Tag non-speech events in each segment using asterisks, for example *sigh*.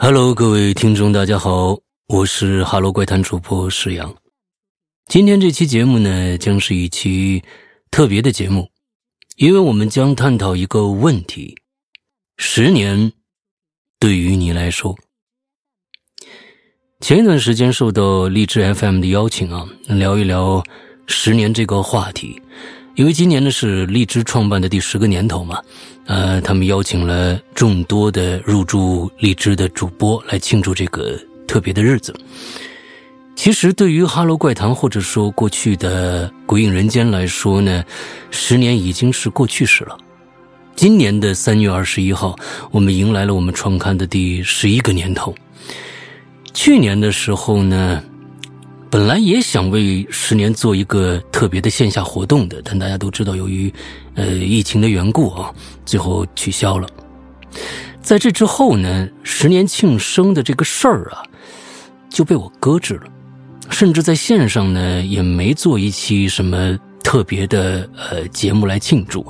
Hello，各位听众，大家好，我是哈喽怪谈主播石阳。今天这期节目呢，将是一期特别的节目，因为我们将探讨一个问题：十年对于你来说。前一段时间受到荔枝 FM 的邀请啊，聊一聊十年这个话题。因为今年呢是荔枝创办的第十个年头嘛，呃，他们邀请了众多的入驻荔枝的主播来庆祝这个特别的日子。其实对于《哈喽怪谈》或者说过去的《鬼影人间》来说呢，十年已经是过去式了。今年的三月二十一号，我们迎来了我们创刊的第十一个年头。去年的时候呢。本来也想为十年做一个特别的线下活动的，但大家都知道，由于呃疫情的缘故啊，最后取消了。在这之后呢，十年庆生的这个事儿啊，就被我搁置了，甚至在线上呢也没做一期什么特别的呃节目来庆祝。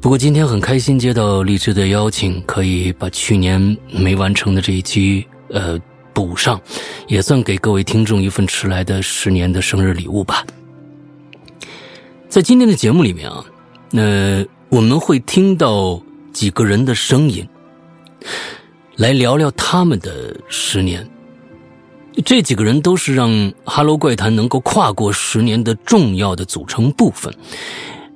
不过今天很开心接到荔枝的邀请，可以把去年没完成的这一期呃。补上，也算给各位听众一份迟来的十年的生日礼物吧。在今天的节目里面啊，那我们会听到几个人的声音，来聊聊他们的十年。这几个人都是让《哈喽怪谈》能够跨过十年的重要的组成部分。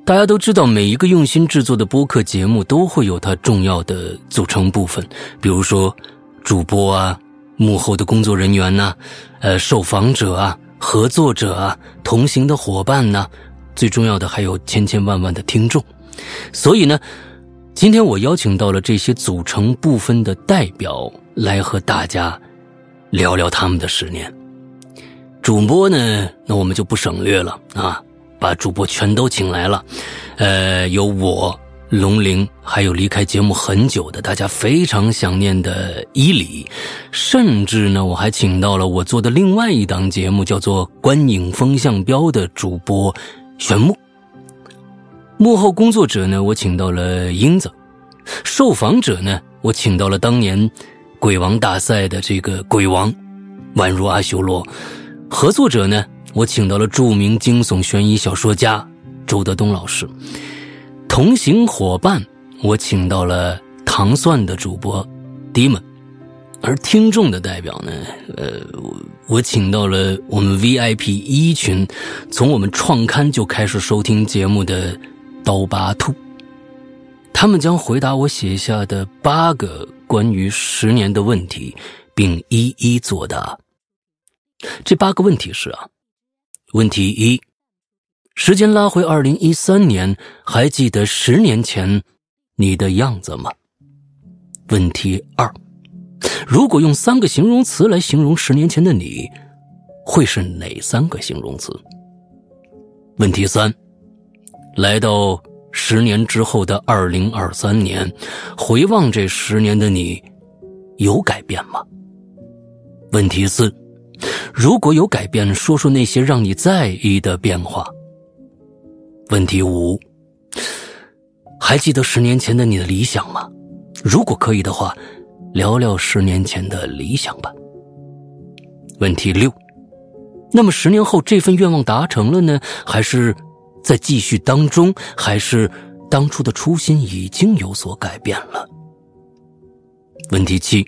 大家都知道，每一个用心制作的播客节目都会有它重要的组成部分，比如说主播啊。幕后的工作人员呢，呃，受访者啊，合作者啊，同行的伙伴呢，最重要的还有千千万万的听众。所以呢，今天我邀请到了这些组成部分的代表来和大家聊聊他们的十年。主播呢，那我们就不省略了啊，把主播全都请来了，呃，有我。龙玲，还有离开节目很久的大家非常想念的伊里，甚至呢，我还请到了我做的另外一档节目，叫做《观影风向标》的主播玄木。幕后工作者呢，我请到了英子；受访者呢，我请到了当年鬼王大赛的这个鬼王，宛如阿修罗；合作者呢，我请到了著名惊悚悬疑小说家周德东老师。同行伙伴，我请到了糖蒜的主播 Dimon，而听众的代表呢，呃，我请到了我们 VIP 一群，从我们创刊就开始收听节目的刀疤兔，他们将回答我写下的八个关于十年的问题，并一一作答。这八个问题是啊，问题一。时间拉回二零一三年，还记得十年前你的样子吗？问题二：如果用三个形容词来形容十年前的你，会是哪三个形容词？问题三：来到十年之后的二零二三年，回望这十年的你，有改变吗？问题四：如果有改变，说说那些让你在意的变化。问题五：还记得十年前的你的理想吗？如果可以的话，聊聊十年前的理想吧。问题六：那么十年后这份愿望达成了呢，还是在继续当中？还是当初的初心已经有所改变了？问题七：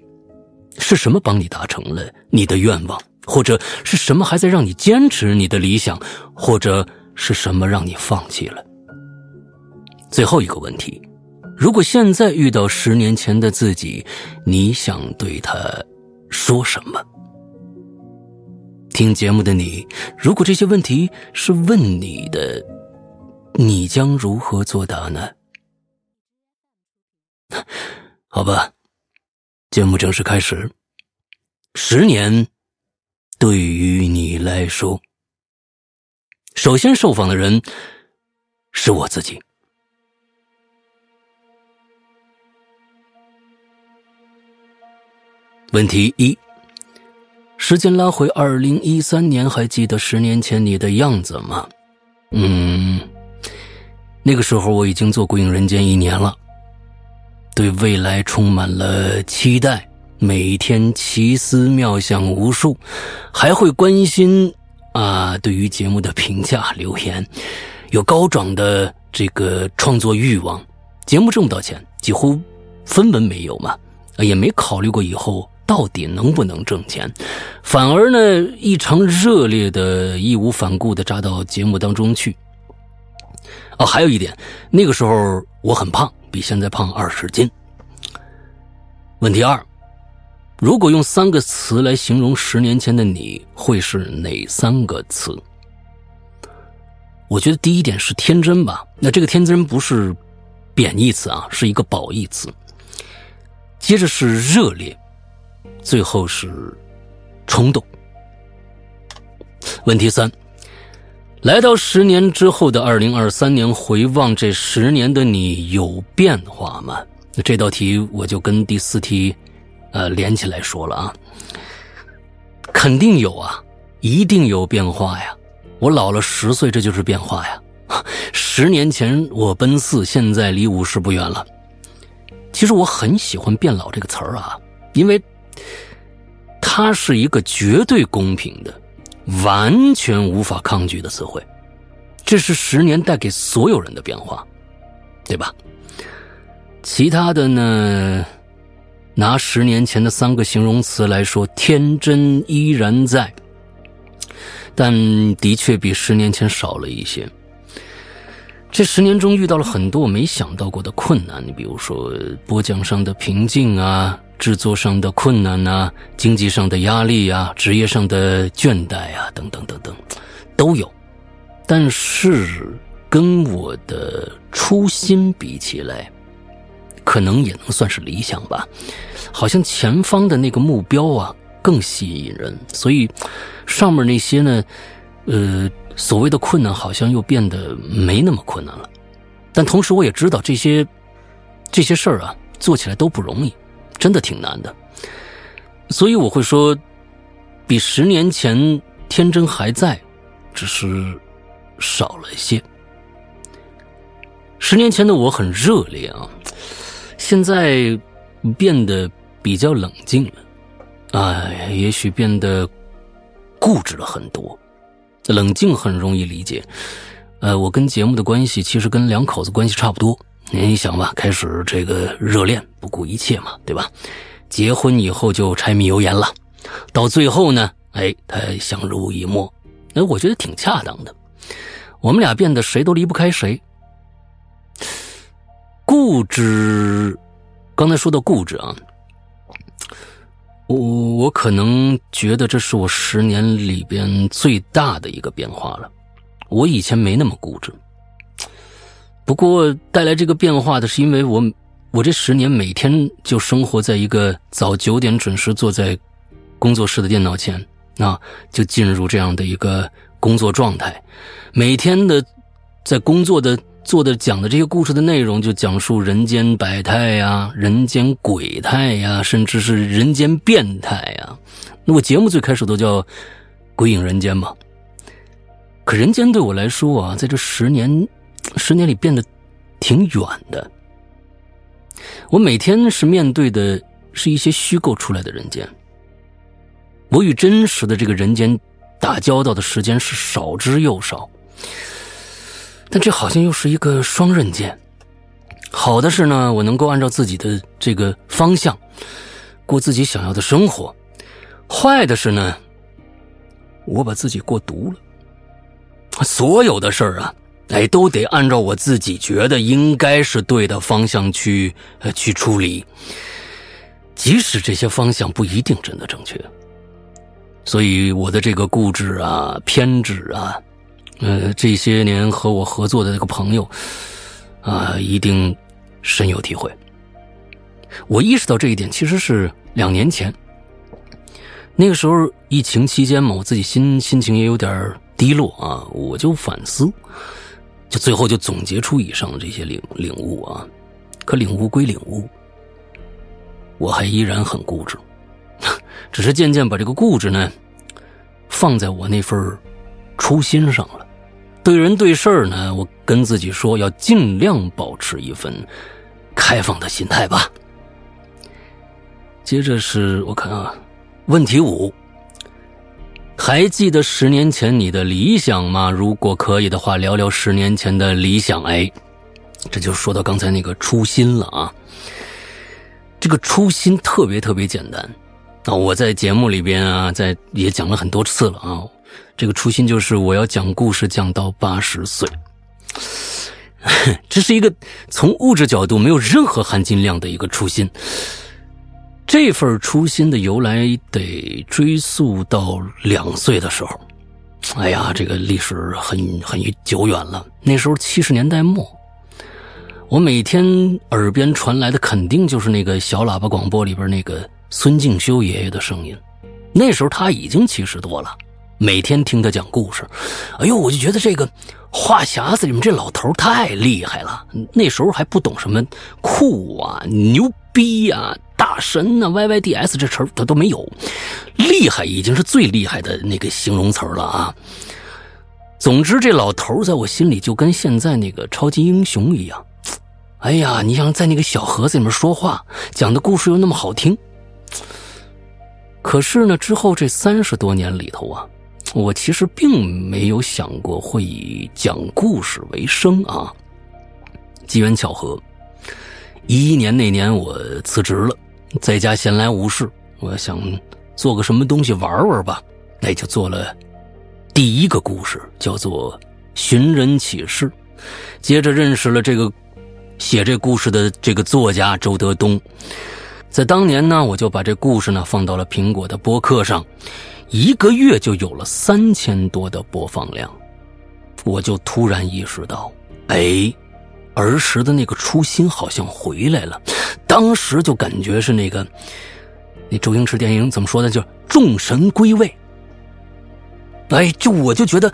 是什么帮你达成了你的愿望？或者是什么还在让你坚持你的理想？或者？是什么让你放弃了？最后一个问题：如果现在遇到十年前的自己，你想对他说什么？听节目的你，如果这些问题是问你的，你将如何作答呢？好吧，节目正式开始。十年，对于你来说。首先受访的人是我自己。问题一：时间拉回二零一三年，还记得十年前你的样子吗？嗯，那个时候我已经做《鬼影人间》一年了，对未来充满了期待，每天奇思妙想无数，还会关心啊对于节目的评价留言，有高涨的这个创作欲望。节目挣不到钱，几乎分文没有嘛，也没考虑过以后到底能不能挣钱，反而呢异常热烈的、义无反顾的扎到节目当中去。哦，还有一点，那个时候我很胖，比现在胖二十斤。问题二，如果用三个词来形容十年前的你，会是哪三个词？我觉得第一点是天真吧。那这个天真不是贬义词啊，是一个褒义词。接着是热烈，最后是冲动。问题三，来到十年之后的二零二三年，回望这十年的你，有变化吗？这道题我就跟第四题，呃，连起来说了啊，肯定有啊，一定有变化呀。我老了十岁，这就是变化呀。十年前我奔四，现在离五十不远了。其实我很喜欢“变老”这个词儿啊，因为它是一个绝对公平的、完全无法抗拒的词汇。这是十年带给所有人的变化，对吧？其他的呢？拿十年前的三个形容词来说，天真依然在，但的确比十年前少了一些。这十年中遇到了很多我没想到过的困难，你比如说播讲上的瓶颈啊，制作上的困难啊，经济上的压力啊，职业上的倦怠啊，等等等等，都有。但是跟我的初心比起来，可能也能算是理想吧，好像前方的那个目标啊更吸引人，所以上面那些呢，呃，所谓的困难好像又变得没那么困难了。但同时我也知道这些这些事儿啊做起来都不容易，真的挺难的。所以我会说，比十年前天真还在，只是少了一些。十年前的我很热烈啊。现在变得比较冷静了，哎，也许变得固执了很多。冷静很容易理解，呃，我跟节目的关系其实跟两口子关系差不多。你想吧，开始这个热恋，不顾一切嘛，对吧？结婚以后就柴米油盐了，到最后呢，哎，他相濡以沫，哎，我觉得挺恰当的。我们俩变得谁都离不开谁。固执，刚才说到固执啊，我我可能觉得这是我十年里边最大的一个变化了。我以前没那么固执，不过带来这个变化的是因为我我这十年每天就生活在一个早九点准时坐在工作室的电脑前，啊，就进入这样的一个工作状态，每天的在工作的。做的讲的这些故事的内容，就讲述人间百态呀，人间鬼态呀，甚至是人间变态呀。那我节目最开始都叫《鬼影人间》嘛。可人间对我来说啊，在这十年，十年里变得挺远的。我每天是面对的是一些虚构出来的人间，我与真实的这个人间打交道的时间是少之又少。但这好像又是一个双刃剑。好的是呢，我能够按照自己的这个方向过自己想要的生活；坏的是呢，我把自己过毒了。所有的事儿啊，哎，都得按照我自己觉得应该是对的方向去呃去处理，即使这些方向不一定真的正确。所以我的这个固执啊、偏执啊。呃，这些年和我合作的那个朋友，啊，一定深有体会。我意识到这一点，其实是两年前。那个时候疫情期间嘛，我自己心心情也有点低落啊，我就反思，就最后就总结出以上这些领领悟啊。可领悟归领悟，我还依然很固执，*laughs* 只是渐渐把这个固执呢，放在我那份初心上了。对人对事儿呢，我跟自己说要尽量保持一份开放的心态吧。接着是我看啊，问题五，还记得十年前你的理想吗？如果可以的话，聊聊十年前的理想。哎，这就说到刚才那个初心了啊。这个初心特别特别简单啊！我在节目里边啊，在也讲了很多次了啊。这个初心就是我要讲故事讲到八十岁，*laughs* 这是一个从物质角度没有任何含金量的一个初心。这份初心的由来得追溯到两岁的时候，哎呀，这个历史很很久远了。那时候七十年代末，我每天耳边传来的肯定就是那个小喇叭广播里边那个孙敬修爷爷的声音。那时候他已经七十多了，每天听他讲故事，哎呦，我就觉得这个话匣子里面这老头太厉害了。那时候还不懂什么酷啊、牛逼呀。大神呐，YYDS 这词儿他都没有，厉害已经是最厉害的那个形容词了啊。总之，这老头在我心里就跟现在那个超级英雄一样。哎呀，你想在那个小盒子里面说话，讲的故事又那么好听。可是呢，之后这三十多年里头啊，我其实并没有想过会以讲故事为生啊。机缘巧合，一一年那年我辞职了。在家闲来无事，我想做个什么东西玩玩吧，那就做了第一个故事，叫做《寻人启事》。接着认识了这个写这故事的这个作家周德东，在当年呢，我就把这故事呢放到了苹果的播客上，一个月就有了三千多的播放量，我就突然意识到，哎。儿时的那个初心好像回来了，当时就感觉是那个，那周星驰电影怎么说的？就众神归位。哎，就我就觉得，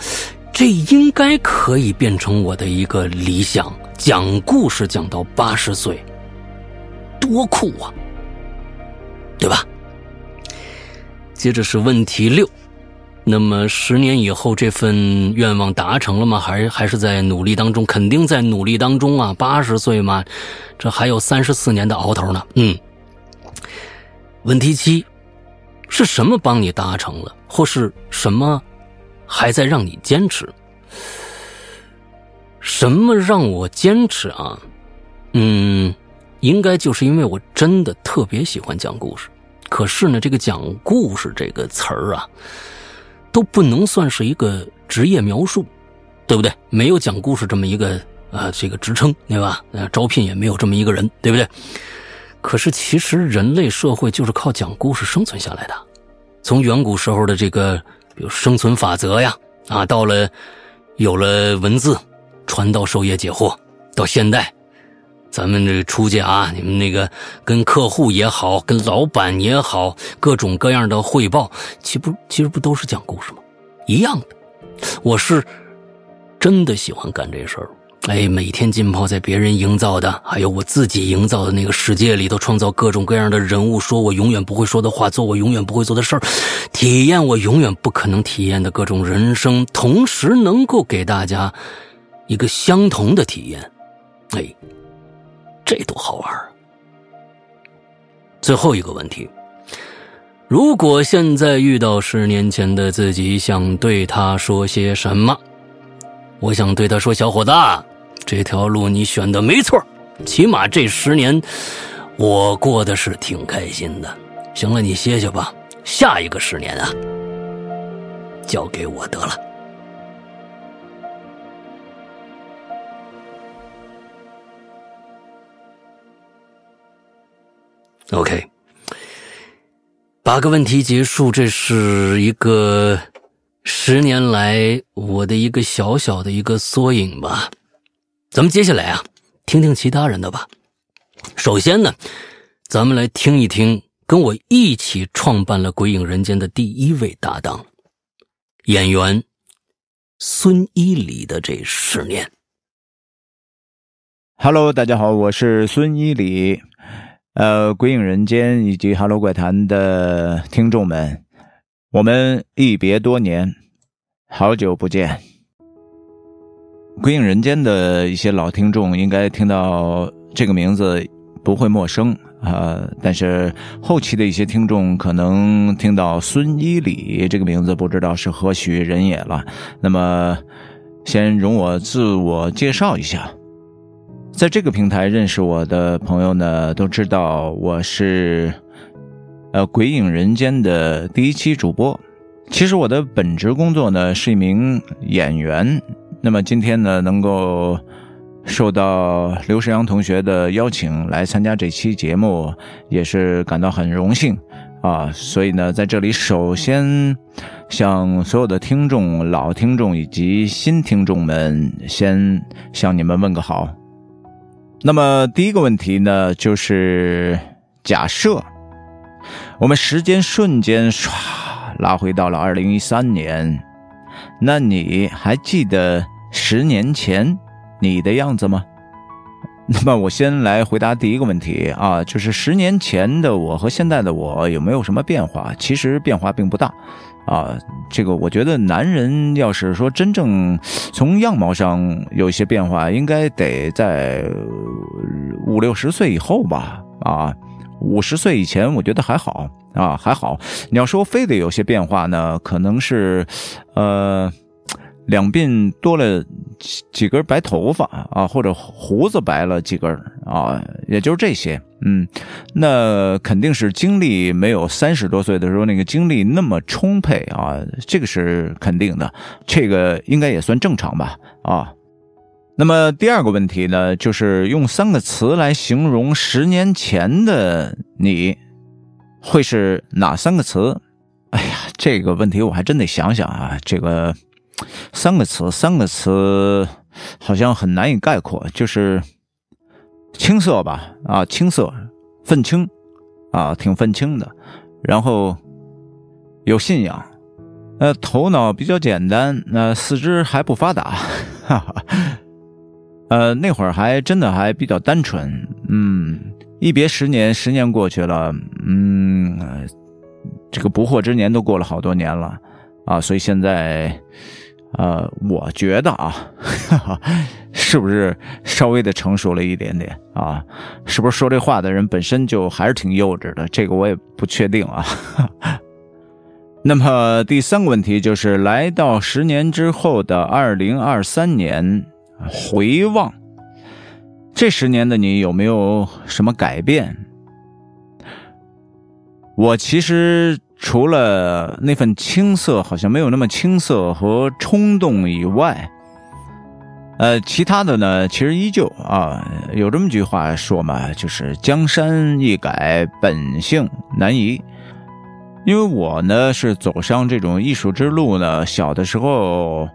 这应该可以变成我的一个理想，讲故事讲到八十岁，多酷啊，对吧？接着是问题六。那么十年以后，这份愿望达成了吗？还还是在努力当中？肯定在努力当中啊！八十岁嘛，这还有三十四年的熬头呢。嗯。问题七，是什么帮你达成了，或是什么还在让你坚持？什么让我坚持啊？嗯，应该就是因为我真的特别喜欢讲故事。可是呢，这个讲故事这个词儿啊。都不能算是一个职业描述，对不对？没有讲故事这么一个啊，这个职称，对吧？呃，招聘也没有这么一个人，对不对？可是其实人类社会就是靠讲故事生存下来的。从远古时候的这个，比如生存法则呀，啊，到了有了文字，传道授业解惑，到现代。咱们这出去啊，你们那个跟客户也好，跟老板也好，各种各样的汇报，岂不其实不都是讲故事吗？一样的，我是真的喜欢干这事儿。哎，每天浸泡在别人营造的，还有我自己营造的那个世界里头，创造各种各样的人物，说我永远不会说的话，做我永远不会做的事儿，体验我永远不可能体验的各种人生，同时能够给大家一个相同的体验。哎。这多好玩啊！最后一个问题：如果现在遇到十年前的自己，想对他说些什么？我想对他说：“小伙子，这条路你选的没错，起码这十年我过得是挺开心的。行了，你歇歇吧，下一个十年啊，交给我得了。” OK，八个问题结束，这是一个十年来我的一个小小的一个缩影吧。咱们接下来啊，听听其他人的吧。首先呢，咱们来听一听跟我一起创办了《鬼影人间》的第一位搭档演员孙一礼的这十年。Hello，大家好，我是孙一礼。呃，鬼影人间以及 Hello 怪谈的听众们，我们一别多年，好久不见。鬼影人间的一些老听众应该听到这个名字不会陌生呃，但是后期的一些听众可能听到孙一礼这个名字，不知道是何许人也了。那么，先容我自我介绍一下，在这个平台认识我的朋友呢，都知道我是呃《鬼影人间》的第一期主播。其实我的本职工作呢是一名演员。那么今天呢，能够。受到刘世阳同学的邀请来参加这期节目，也是感到很荣幸啊！所以呢，在这里首先向所有的听众、老听众以及新听众们，先向你们问个好。那么第一个问题呢，就是假设我们时间瞬间唰拉回到了二零一三年，那你还记得十年前？你的样子吗？*laughs* 那么我先来回答第一个问题啊，就是十年前的我和现在的我有没有什么变化？其实变化并不大啊。这个我觉得男人要是说真正从样貌上有一些变化，应该得在五六十岁以后吧啊。五十岁以前我觉得还好啊，还好。你要说非得有些变化呢，可能是呃。两鬓多了几根白头发啊，或者胡子白了几根啊，也就是这些。嗯，那肯定是精力没有三十多岁的时候那个精力那么充沛啊，这个是肯定的，这个应该也算正常吧啊。那么第二个问题呢，就是用三个词来形容十年前的你，会是哪三个词？哎呀，这个问题我还真得想想啊，这个。三个词，三个词，好像很难以概括，就是青涩吧，啊，青涩，愤青，啊，挺愤青的，然后有信仰，呃，头脑比较简单，那四肢还不发达，哈哈，呃，那会儿还真的还比较单纯，嗯，一别十年，十年过去了，嗯，这个不惑之年都过了好多年了，啊，所以现在。呃，我觉得啊，哈 *laughs* 哈是不是稍微的成熟了一点点啊？是不是说这话的人本身就还是挺幼稚的？这个我也不确定啊。*laughs* 那么第三个问题就是，来到十年之后的二零二三年，回望这十年的你有没有什么改变？我其实。除了那份青涩，好像没有那么青涩和冲动以外，呃，其他的呢，其实依旧啊，有这么句话说嘛，就是江山易改，本性难移。因为我呢是走上这种艺术之路呢，小的时候。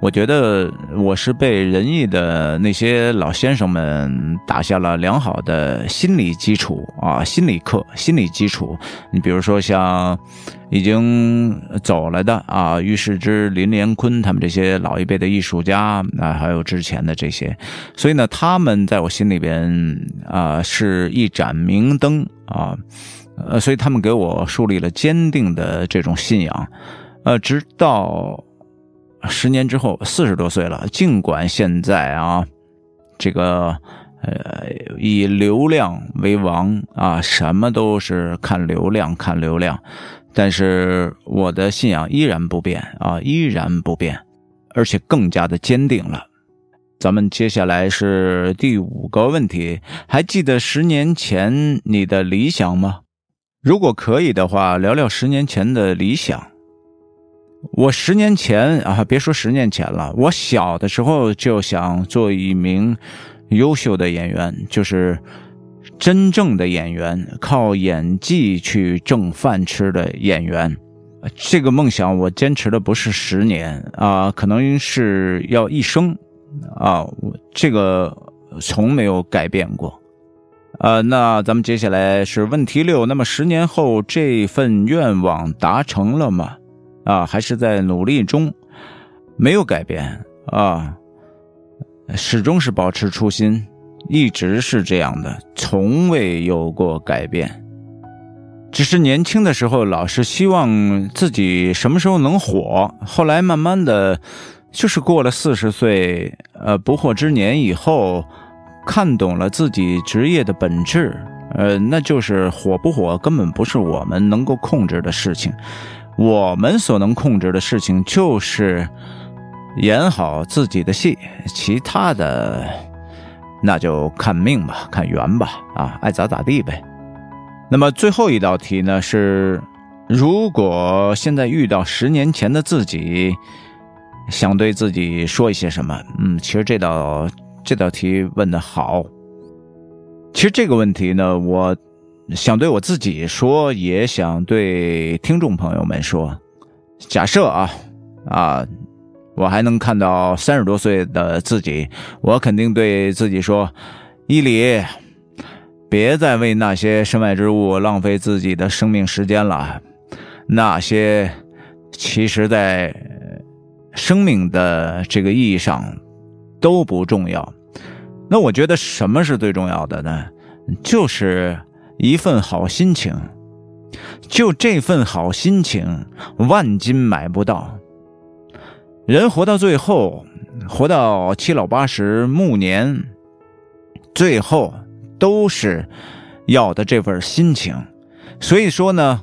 我觉得我是被仁义的那些老先生们打下了良好的心理基础啊，心理课、心理基础。你比如说像已经走了的啊，于世之、林连坤他们这些老一辈的艺术家啊，还有之前的这些，所以呢，他们在我心里边啊是一盏明灯啊，呃，所以他们给我树立了坚定的这种信仰，呃，直到。十年之后，四十多岁了。尽管现在啊，这个呃以流量为王啊，什么都是看流量，看流量。但是我的信仰依然不变啊，依然不变，而且更加的坚定了。咱们接下来是第五个问题，还记得十年前你的理想吗？如果可以的话，聊聊十年前的理想。我十年前啊，别说十年前了，我小的时候就想做一名优秀的演员，就是真正的演员，靠演技去挣饭吃的演员。这个梦想我坚持的不是十年啊，可能是要一生啊，我这个从没有改变过。呃，那咱们接下来是问题六，那么十年后这份愿望达成了吗？啊，还是在努力中，没有改变啊，始终是保持初心，一直是这样的，从未有过改变。只是年轻的时候老是希望自己什么时候能火，后来慢慢的，就是过了四十岁，呃，不惑之年以后，看懂了自己职业的本质，呃，那就是火不火根本不是我们能够控制的事情，我们所能控制的事情就是演好自己的戏，其他的那就看命吧，看缘吧，啊，爱咋咋地呗。那么最后一道题呢是，如果现在遇到十年前的自己，想对自己说一些什么？嗯，其实这道这道题问的好。其实这个问题呢，我想对我自己说，也想对听众朋友们说。假设啊啊，我还能看到三十多岁的自己，我肯定对自己说：伊里，别再为那些身外之物浪费自己的生命时间了。那些其实，在生命的这个意义上都不重要。那我觉得什么是最重要的呢？就是一份好心情。就这份好心情，万金买不到。人活到最后，活到七老八十、暮年，最后都是要的这份心情。所以说呢，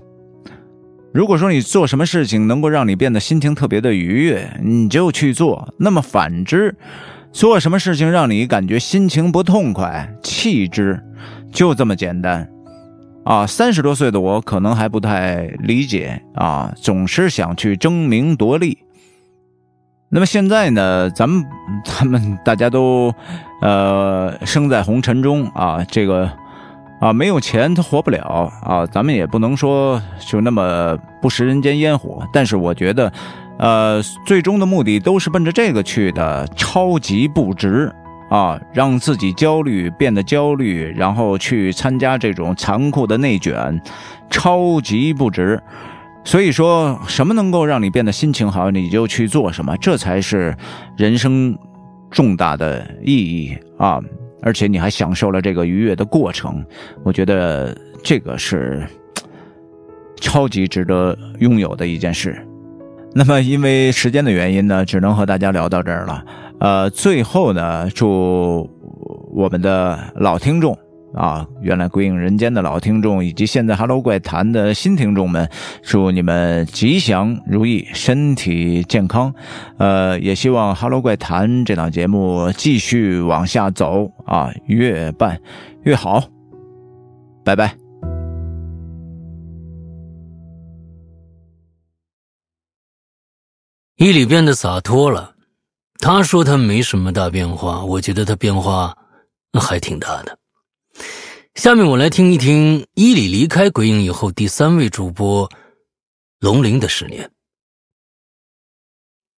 如果说你做什么事情能够让你变得心情特别的愉悦，你就去做。那么反之，做什么事情让你感觉心情不痛快，弃之，就这么简单，啊！三十多岁的我可能还不太理解啊，总是想去争名夺利。那么现在呢，咱们 *laughs* 咱们大家都，呃，生在红尘中啊，这个啊没有钱他活不了啊，咱们也不能说就那么不食人间烟火，但是我觉得。呃，最终的目的都是奔着这个去的，超级不值啊！让自己焦虑变得焦虑，然后去参加这种残酷的内卷，超级不值。所以说，什么能够让你变得心情好，你就去做什么，这才是人生重大的意义啊！而且你还享受了这个愉悦的过程，我觉得这个是超级值得拥有的一件事。那么，因为时间的原因呢，只能和大家聊到这儿了。呃，最后呢，祝我们的老听众啊，原来《鬼影人间》的老听众，以及现在《Hello 怪谈》的新听众们，祝你们吉祥如意，身体健康。呃，也希望《Hello 怪谈》这档节目继续往下走啊，越办越好。拜拜。伊里变得洒脱了，他说他没什么大变化，我觉得他变化还挺大的。下面我来听一听伊里离开鬼影以后第三位主播龙鳞的十年。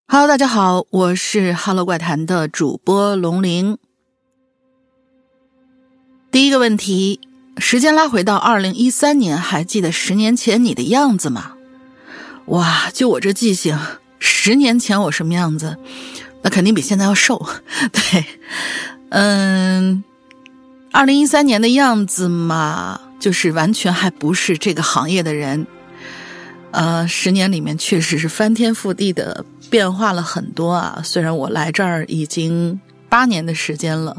Hello，大家好，我是 Hello 怪谈的主播龙鳞。第一个问题，时间拉回到二零一三年，还记得十年前你的样子吗？哇，就我这记性。十年前我什么样子？那肯定比现在要瘦。*laughs* 对，嗯，二零一三年的样子嘛，就是完全还不是这个行业的人。呃，十年里面确实是翻天覆地的变化了很多啊。虽然我来这儿已经八年的时间了，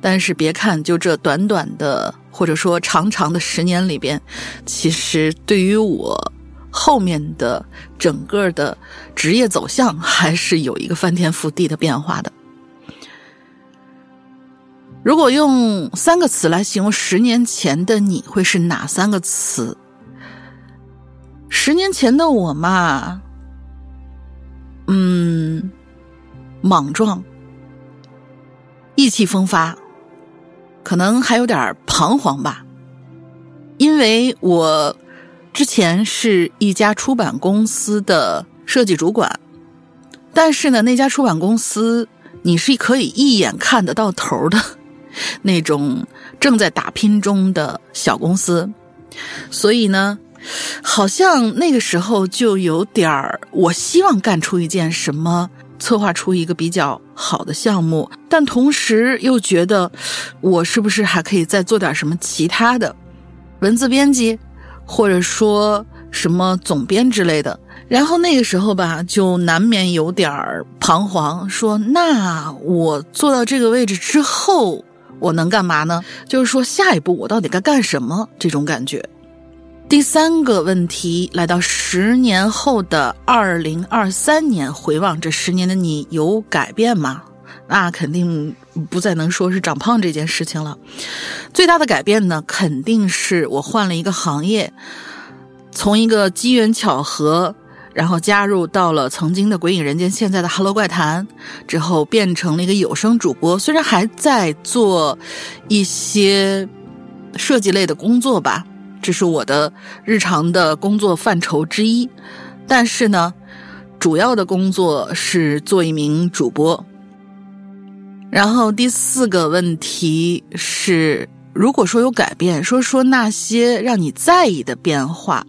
但是别看就这短短的或者说长长的十年里边，其实对于我。后面的整个的职业走向还是有一个翻天覆地的变化的。如果用三个词来形容十年前的你，会是哪三个词？十年前的我嘛，嗯，莽撞、意气风发，可能还有点彷徨吧，因为我。之前是一家出版公司的设计主管，但是呢，那家出版公司你是可以一眼看得到头的那种正在打拼中的小公司，所以呢，好像那个时候就有点儿，我希望干出一件什么，策划出一个比较好的项目，但同时又觉得我是不是还可以再做点什么其他的文字编辑。或者说什么总编之类的，然后那个时候吧，就难免有点儿彷徨，说那我做到这个位置之后，我能干嘛呢？就是说下一步我到底该干什么？这种感觉。第三个问题，来到十年后的二零二三年，回望这十年的你有改变吗？那肯定不再能说是长胖这件事情了。最大的改变呢，肯定是我换了一个行业，从一个机缘巧合，然后加入到了曾经的《鬼影人间》，现在的《Hello 怪谈》，之后变成了一个有声主播。虽然还在做一些设计类的工作吧。这是我的日常的工作范畴之一，但是呢，主要的工作是做一名主播。然后第四个问题是，如果说有改变，说说那些让你在意的变化。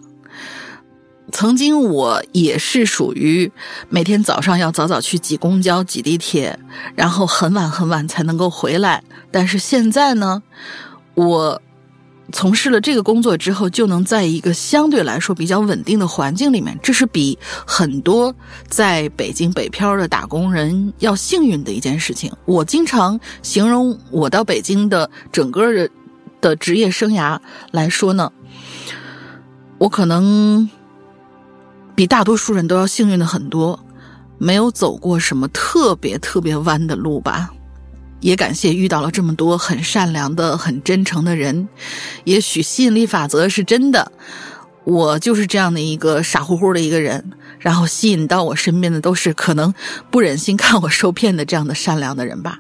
曾经我也是属于每天早上要早早去挤公交、挤地铁，然后很晚很晚才能够回来。但是现在呢，我。从事了这个工作之后，就能在一个相对来说比较稳定的环境里面，这是比很多在北京北漂的打工人要幸运的一件事情。我经常形容我到北京的整个的的职业生涯来说呢，我可能比大多数人都要幸运的很多，没有走过什么特别特别弯的路吧。也感谢遇到了这么多很善良的、很真诚的人。也许吸引力法则是真的，我就是这样的一个傻乎乎的一个人，然后吸引到我身边的都是可能不忍心看我受骗的这样的善良的人吧。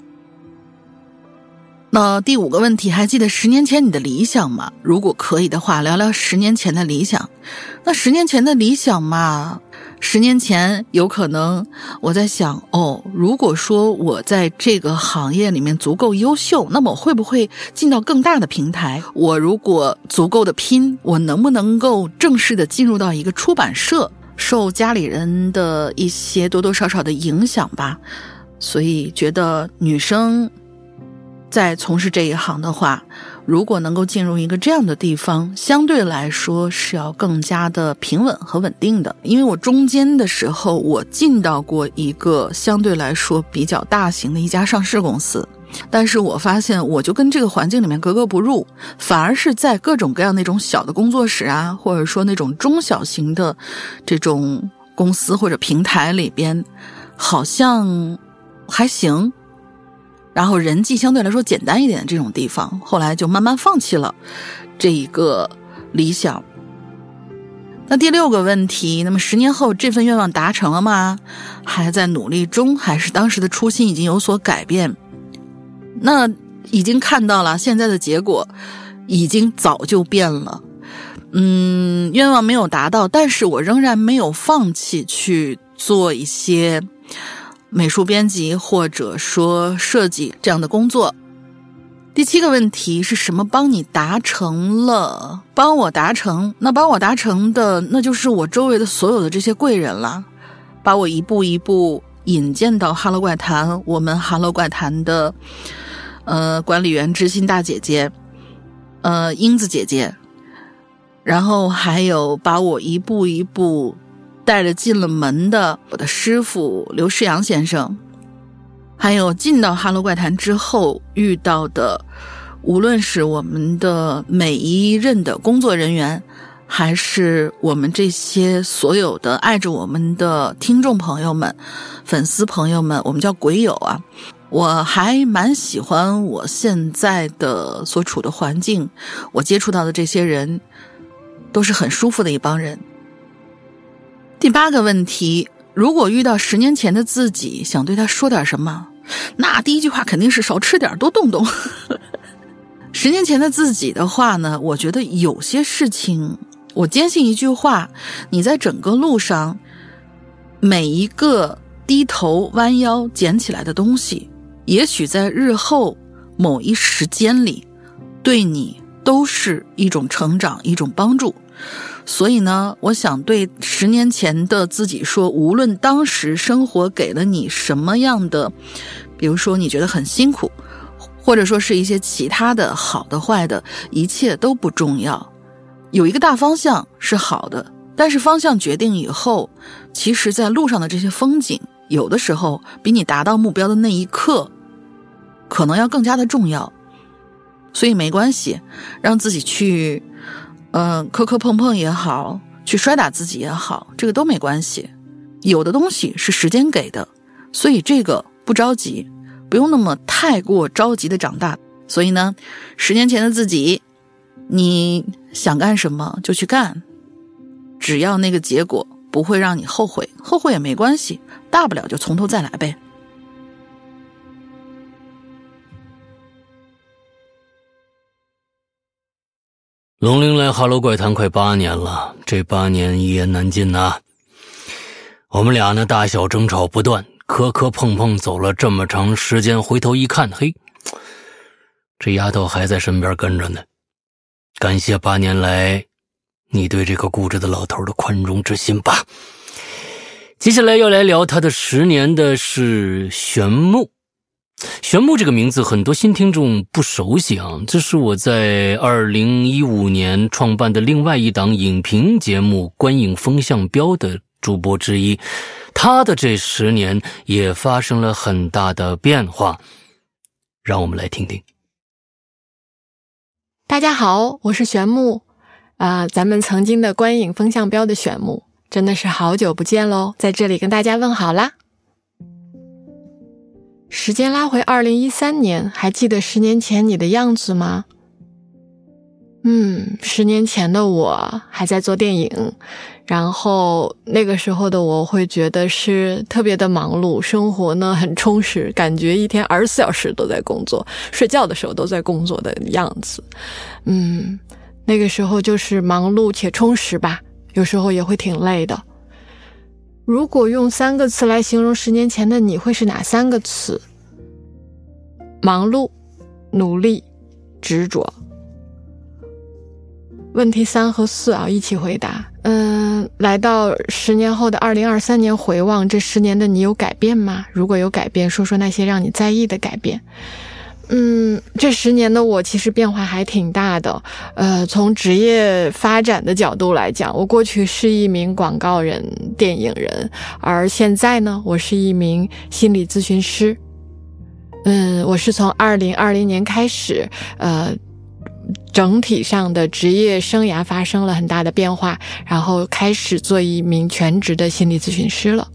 那第五个问题，还记得十年前你的理想吗？如果可以的话，聊聊十年前的理想。那十年前的理想嘛？十年前，有可能我在想，哦，如果说我在这个行业里面足够优秀，那么我会不会进到更大的平台？我如果足够的拼，我能不能够正式的进入到一个出版社？受家里人的一些多多少少的影响吧，所以觉得女生在从事这一行的话。如果能够进入一个这样的地方，相对来说是要更加的平稳和稳定的。因为我中间的时候，我进到过一个相对来说比较大型的一家上市公司，但是我发现我就跟这个环境里面格格不入，反而是在各种各样那种小的工作室啊，或者说那种中小型的这种公司或者平台里边，好像还行。然后人际相对来说简单一点的这种地方，后来就慢慢放弃了这一个理想。那第六个问题，那么十年后这份愿望达成了吗？还在努力中，还是当时的初心已经有所改变？那已经看到了现在的结果，已经早就变了。嗯，愿望没有达到，但是我仍然没有放弃去做一些。美术编辑或者说设计这样的工作。第七个问题是什么帮你达成了？帮我达成？那帮我达成的，那就是我周围的所有的这些贵人了，把我一步一步引荐到《哈喽怪谈》，我们《哈喽怪谈》的呃管理员知心大姐姐，呃英子姐姐，然后还有把我一步一步。带着进了门的我的师傅刘世阳先生，还有进到《哈喽怪谈》之后遇到的，无论是我们的每一任的工作人员，还是我们这些所有的爱着我们的听众朋友们、粉丝朋友们，我们叫鬼友啊，我还蛮喜欢我现在的所处的环境，我接触到的这些人，都是很舒服的一帮人。第八个问题：如果遇到十年前的自己，想对他说点什么？那第一句话肯定是少吃点，多动动。*laughs* 十年前的自己的话呢？我觉得有些事情，我坚信一句话：你在整个路上，每一个低头弯腰捡起来的东西，也许在日后某一时间里，对你都是一种成长，一种帮助。所以呢，我想对十年前的自己说：无论当时生活给了你什么样的，比如说你觉得很辛苦，或者说是一些其他的好的、坏的，一切都不重要。有一个大方向是好的，但是方向决定以后，其实在路上的这些风景，有的时候比你达到目标的那一刻，可能要更加的重要。所以没关系，让自己去，嗯，磕磕碰碰也好，去摔打自己也好，这个都没关系。有的东西是时间给的，所以这个不着急，不用那么太过着急的长大。所以呢，十年前的自己，你想干什么就去干，只要那个结果不会让你后悔，后悔也没关系，大不了就从头再来呗。龙陵来哈喽怪谈快八年了，这八年一言难尽呐。我们俩呢，大小争吵不断，磕磕碰碰，走了这么长时间，回头一看，嘿。这丫头还在身边跟着呢，感谢八年来你对这个固执的老头的宽容之心吧。接下来要来聊他的十年的是玄木，玄牧这个名字很多新听众不熟悉啊，这是我在二零一五年创办的另外一档影评节目《观影风向标》的主播之一，他的这十年也发生了很大的变化，让我们来听听。大家好，我是玄牧，啊，咱们曾经的观影风向标的玄牧，真的是好久不见喽，在这里跟大家问好啦。时间拉回二零一三年，还记得十年前你的样子吗？嗯，十年前的我还在做电影。然后那个时候的我会觉得是特别的忙碌，生活呢很充实，感觉一天二十四小时都在工作，睡觉的时候都在工作的样子。嗯，那个时候就是忙碌且充实吧，有时候也会挺累的。如果用三个词来形容十年前的你会是哪三个词？忙碌、努力、执着。问题三和四啊，一起回答。嗯，来到十年后的二零二三年，回望这十年的你有改变吗？如果有改变，说说那些让你在意的改变。嗯，这十年的我其实变化还挺大的。呃，从职业发展的角度来讲，我过去是一名广告人、电影人，而现在呢，我是一名心理咨询师。嗯，我是从二零二零年开始，呃。整体上的职业生涯发生了很大的变化，然后开始做一名全职的心理咨询师了。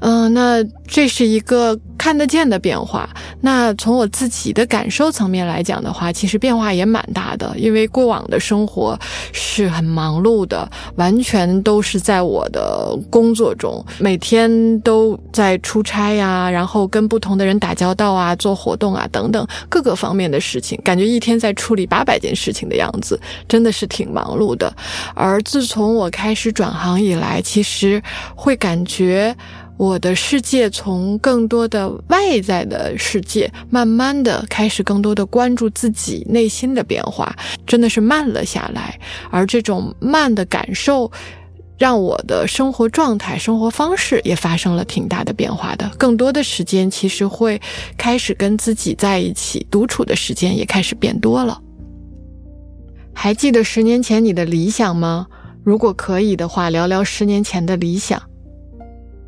嗯，那这是一个看得见的变化。那从我自己的感受层面来讲的话，其实变化也蛮大的。因为过往的生活是很忙碌的，完全都是在我的工作中，每天都在出差呀，然后跟不同的人打交道啊，做活动啊等等各个方面的事情，感觉一天在处理八百件事情的样子，真的是挺忙碌的。而自从我开始转行以来，其实会感觉。我的世界从更多的外在的世界，慢慢的开始更多的关注自己内心的变化，真的是慢了下来。而这种慢的感受，让我的生活状态、生活方式也发生了挺大的变化的。更多的时间其实会开始跟自己在一起，独处的时间也开始变多了。还记得十年前你的理想吗？如果可以的话，聊聊十年前的理想。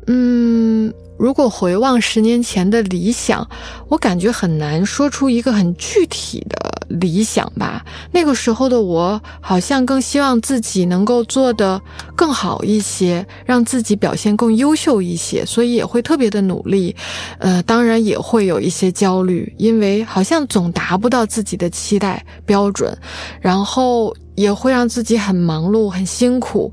嗯，如果回望十年前的理想，我感觉很难说出一个很具体的理想吧。那个时候的我，好像更希望自己能够做得更好一些，让自己表现更优秀一些，所以也会特别的努力。呃，当然也会有一些焦虑，因为好像总达不到自己的期待标准，然后。也会让自己很忙碌、很辛苦，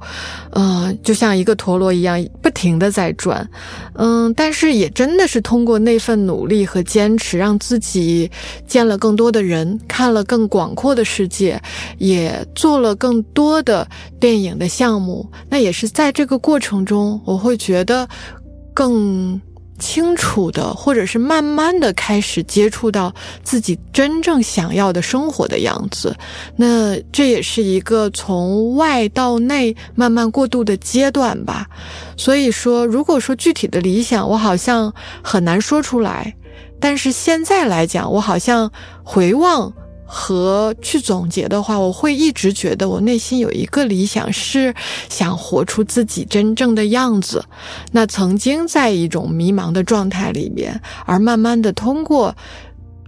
嗯，就像一个陀螺一样，不停的在转，嗯，但是也真的是通过那份努力和坚持，让自己见了更多的人，看了更广阔的世界，也做了更多的电影的项目。那也是在这个过程中，我会觉得更。清楚的，或者是慢慢的开始接触到自己真正想要的生活的样子，那这也是一个从外到内慢慢过渡的阶段吧。所以说，如果说具体的理想，我好像很难说出来。但是现在来讲，我好像回望。和去总结的话，我会一直觉得我内心有一个理想，是想活出自己真正的样子。那曾经在一种迷茫的状态里面，而慢慢的通过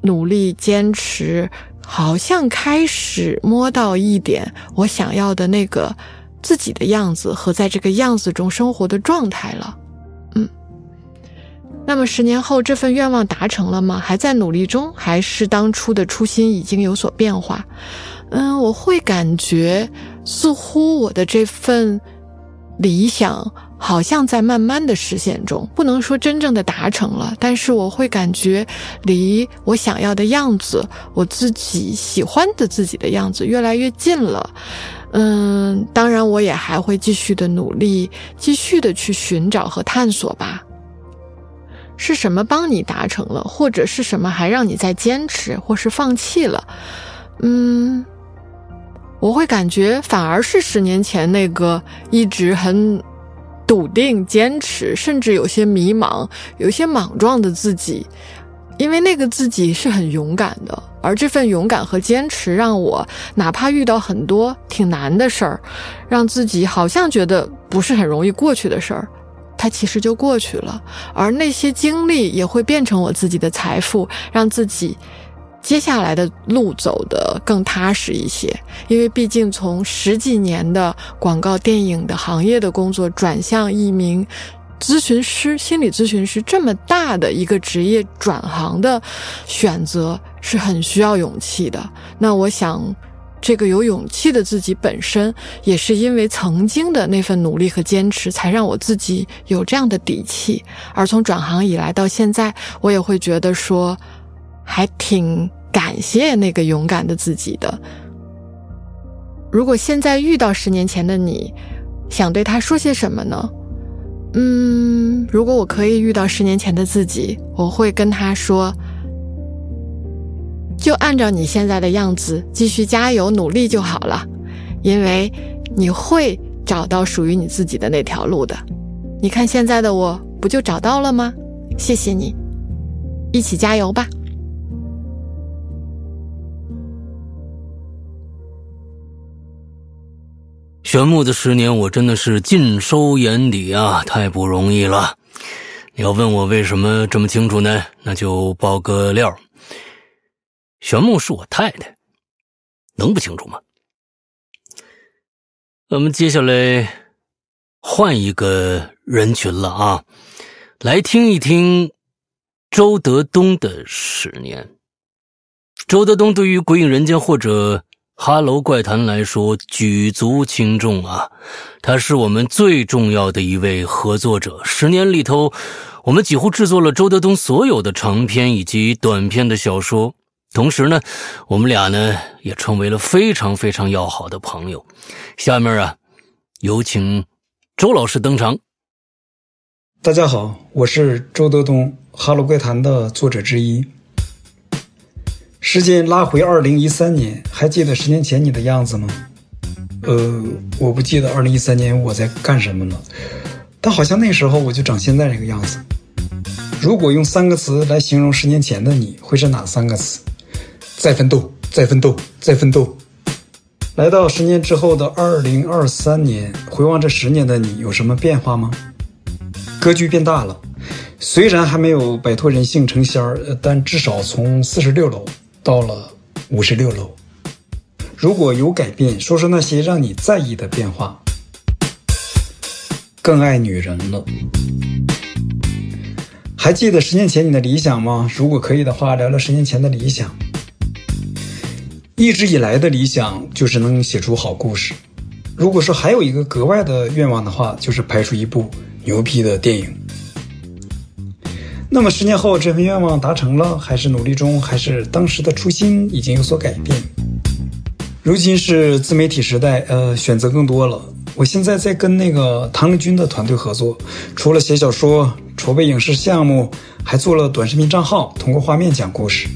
努力、坚持好像开始摸到一点我想要的那个自己的样子和在这个样子中生活的状态了。那么十年后这份愿望达成了吗？还在努力中，还是当初的初心已经有所变化？嗯，我会感觉似乎我的这份理想。好像在慢慢的实现中，不能说真正的达成了，但是我会感觉离我想要的样子，我自己喜欢的自己的样子越来越近了。嗯，当然我也还会继续的努力，继续的去寻找和探索吧。是什么帮你达成了，或者是什么还让你在坚持，或是放弃了？嗯，我会感觉反而是十年前那个一直很。笃定、坚持，甚至有些迷茫、有些莽撞的自己，因为那个自己是很勇敢的，而这份勇敢和坚持让我哪怕遇到很多挺难的事儿，让自己好像觉得不是很容易过去的事儿，它其实就过去了。而那些经历也会变成我自己的财富，让自己。接下来的路走得更踏实一些，因为毕竟从十几年的广告电影的行业的工作转向一名咨询师、心理咨询师这么大的一个职业转行的选择是很需要勇气的。那我想，这个有勇气的自己本身也是因为曾经的那份努力和坚持，才让我自己有这样的底气。而从转行以来到现在，我也会觉得说。还挺感谢那个勇敢的自己的。如果现在遇到十年前的你，想对他说些什么呢？嗯，如果我可以遇到十年前的自己，我会跟他说：就按照你现在的样子继续加油努力就好了，因为你会找到属于你自己的那条路的。你看现在的我不就找到了吗？谢谢你，一起加油吧。玄牧的十年，我真的是尽收眼底啊，太不容易了。你要问我为什么这么清楚呢？那就爆个料：玄牧是我太太，能不清楚吗？我们接下来换一个人群了啊，来听一听周德东的十年。周德东对于《鬼影人间》或者。哈喽怪谈来说举足轻重啊，他是我们最重要的一位合作者。十年里头，我们几乎制作了周德东所有的长篇以及短篇的小说。同时呢，我们俩呢也成为了非常非常要好的朋友。下面啊，有请周老师登场。大家好，我是周德东，哈喽怪谈的作者之一。时间拉回二零一三年，还记得十年前你的样子吗？呃，我不记得二零一三年我在干什么了，但好像那时候我就长现在这个样子。如果用三个词来形容十年前的你，会是哪三个词？再奋斗，再奋斗，再奋斗。来到十年之后的二零二三年，回望这十年的你，有什么变化吗？格局变大了，虽然还没有摆脱人性成仙儿，但至少从四十六楼。到了五十六楼，如果有改变，说说那些让你在意的变化。更爱女人了，还记得十年前你的理想吗？如果可以的话，聊聊十年前的理想。一直以来的理想就是能写出好故事。如果说还有一个格外的愿望的话，就是拍出一部牛批的电影。那么十年后，这份愿望达成了，还是努力中，还是当时的初心已经有所改变？如今是自媒体时代，呃，选择更多了。我现在在跟那个唐立军的团队合作，除了写小说、筹备影视项目，还做了短视频账号，通过画面讲故事。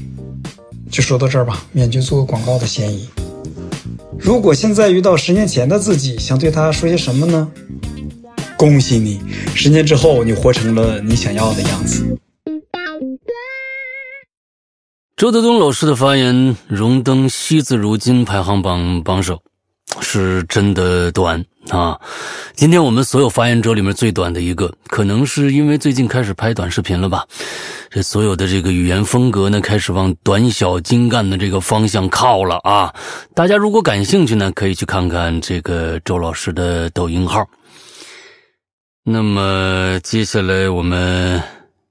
就说到这儿吧，免去做个广告的嫌疑。如果现在遇到十年前的自己，想对他说些什么呢？恭喜你，十年之后，你活成了你想要的样子。周德东老师的发言荣登惜字如金排行榜榜首，是真的短啊！今天我们所有发言者里面最短的一个，可能是因为最近开始拍短视频了吧？这所有的这个语言风格呢，开始往短小精干的这个方向靠了啊！大家如果感兴趣呢，可以去看看这个周老师的抖音号。那么接下来我们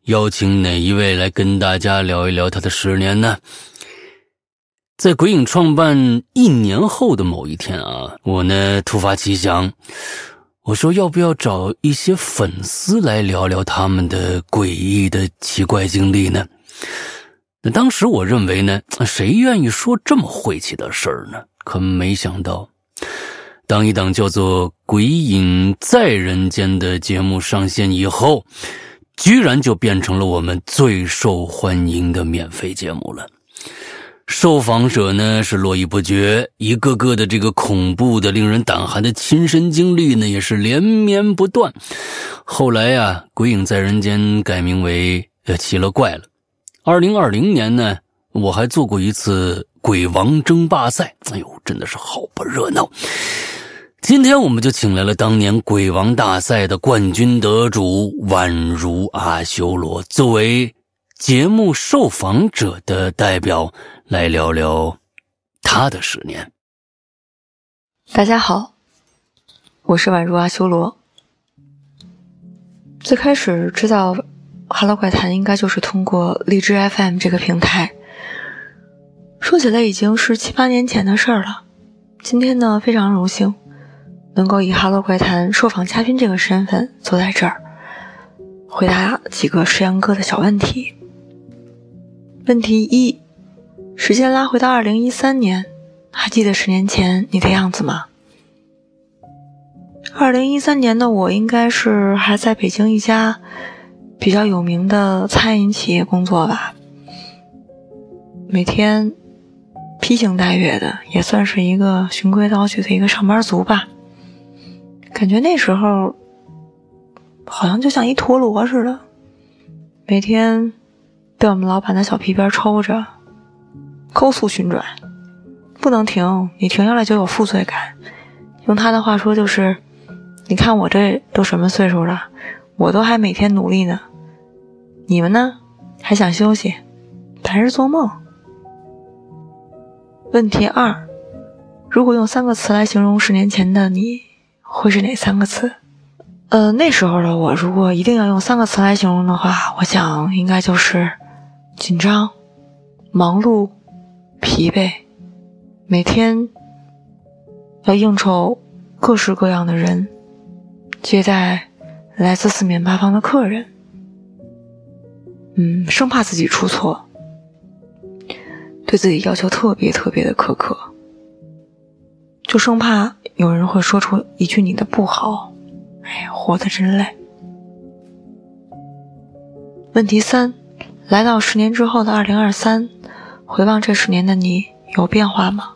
邀请哪一位来跟大家聊一聊他的十年呢？在鬼影创办一年后的某一天啊，我呢突发奇想，我说要不要找一些粉丝来聊聊他们的诡异的奇怪经历呢？那当时我认为呢，谁愿意说这么晦气的事儿呢？可没想到，当一档叫做《鬼影在人间》的节目上线以后，居然就变成了我们最受欢迎的免费节目了。受访者呢是络绎不绝，一个个的这个恐怖的、令人胆寒的亲身经历呢也是连绵不断。后来呀，《鬼影在人间》改名为《呃奇了怪了》。二零二零年呢，我还做过一次鬼王争霸赛，哎呦，真的是好不热闹。今天我们就请来了当年鬼王大赛的冠军得主宛如阿修罗，作为节目受访者的代表。来聊聊他的十年。大家好，我是宛如阿修罗。最开始知道《Hello 怪谈》应该就是通过荔枝 FM 这个平台。说起来已经是七八年前的事儿了。今天呢，非常荣幸能够以《Hello 怪谈》受访嘉宾这个身份坐在这儿，回答几个石阳哥的小问题。问题一。时间拉回到二零一三年，还记得十年前你的样子吗？二零一三年的我应该是还在北京一家比较有名的餐饮企业工作吧，每天披星戴月的，也算是一个循规蹈矩的一个上班族吧。感觉那时候好像就像一陀螺似的，每天被我们老板的小皮鞭抽着。高速旋转，不能停，你停下来就有负罪感。用他的话说就是：你看我这都什么岁数了，我都还每天努力呢。你们呢，还想休息？白日做梦。问题二：如果用三个词来形容十年前的你，会是哪三个词？呃，那时候的我，如果一定要用三个词来形容的话，我想应该就是紧张、忙碌。疲惫，每天要应酬各式各样的人，接待来自四面八方的客人，嗯，生怕自己出错，对自己要求特别特别的苛刻，就生怕有人会说出一句你的不好，哎呀，活得真累。问题三，来到十年之后的二零二三。回望这十年的你，有变化吗？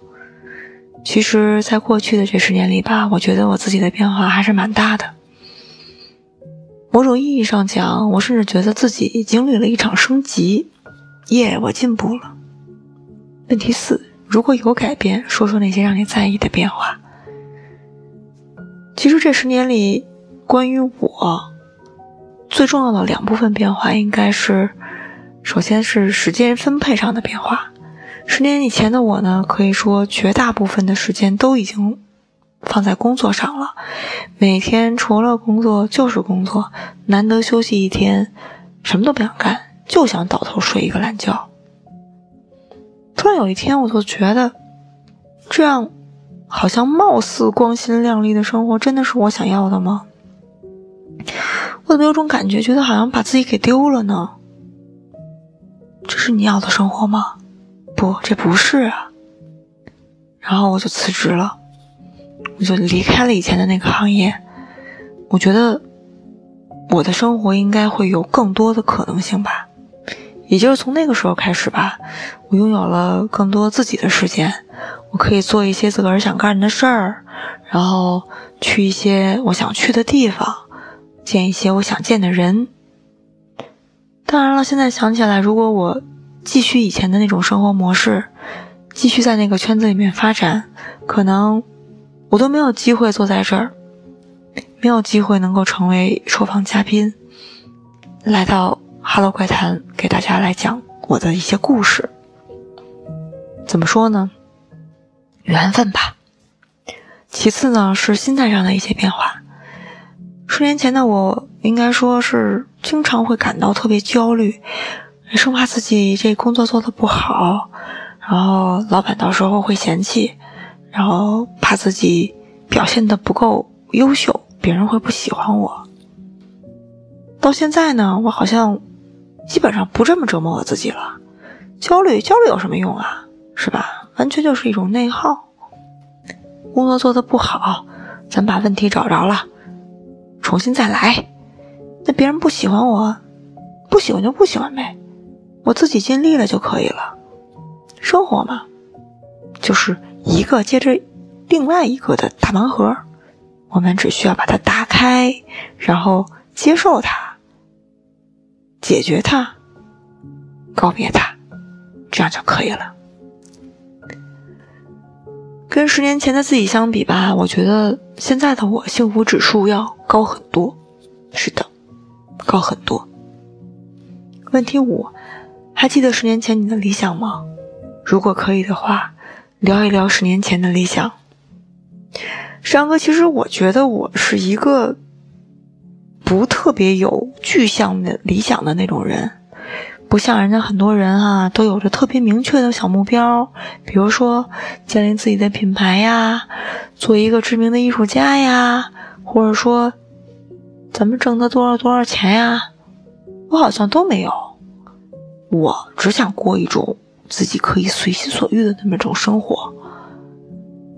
其实，在过去的这十年里吧，我觉得我自己的变化还是蛮大的。某种意义上讲，我甚至觉得自己经历了一场升级。耶，我进步了。问题四：如果有改变，说说那些让你在意的变化。其实这十年里，关于我最重要的两部分变化，应该是。首先是时间分配上的变化。十年以前的我呢，可以说绝大部分的时间都已经放在工作上了，每天除了工作就是工作，难得休息一天，什么都不想干，就想倒头睡一个懒觉。突然有一天，我就觉得，这样好像貌似光鲜亮丽的生活，真的是我想要的吗？我怎么有种感觉，觉得好像把自己给丢了呢？这是你要的生活吗？不，这不是啊。然后我就辞职了，我就离开了以前的那个行业。我觉得我的生活应该会有更多的可能性吧。也就是从那个时候开始吧，我拥有了更多自己的时间，我可以做一些自个儿想干的事儿，然后去一些我想去的地方，见一些我想见的人。当然了，现在想起来，如果我继续以前的那种生活模式，继续在那个圈子里面发展，可能我都没有机会坐在这儿，没有机会能够成为受访嘉宾，来到《Hello 怪谈》给大家来讲我的一些故事。怎么说呢？缘分吧。其次呢，是心态上的一些变化。十年前的我，应该说是经常会感到特别焦虑，生怕自己这工作做得不好，然后老板到时候会嫌弃，然后怕自己表现得不够优秀，别人会不喜欢我。到现在呢，我好像基本上不这么折磨我自己了。焦虑，焦虑有什么用啊？是吧？完全就是一种内耗。工作做得不好，咱把问题找着了，重新再来。那别人不喜欢我，不喜欢就不喜欢呗，我自己尽力了就可以了。生活嘛，就是一个接着另外一个的大盲盒，我们只需要把它打开，然后接受它，解决它，告别它，这样就可以了。跟十年前的自己相比吧，我觉得现在的我幸福指数要高很多。是的，高很多。问题五，还记得十年前你的理想吗？如果可以的话，聊一聊十年前的理想。山哥，其实我觉得我是一个不特别有具象的理想的那种人。不像人家很多人啊，都有着特别明确的小目标，比如说建立自己的品牌呀，做一个知名的艺术家呀，或者说咱们挣得多少多少钱呀，我好像都没有。我只想过一种自己可以随心所欲的那么种生活，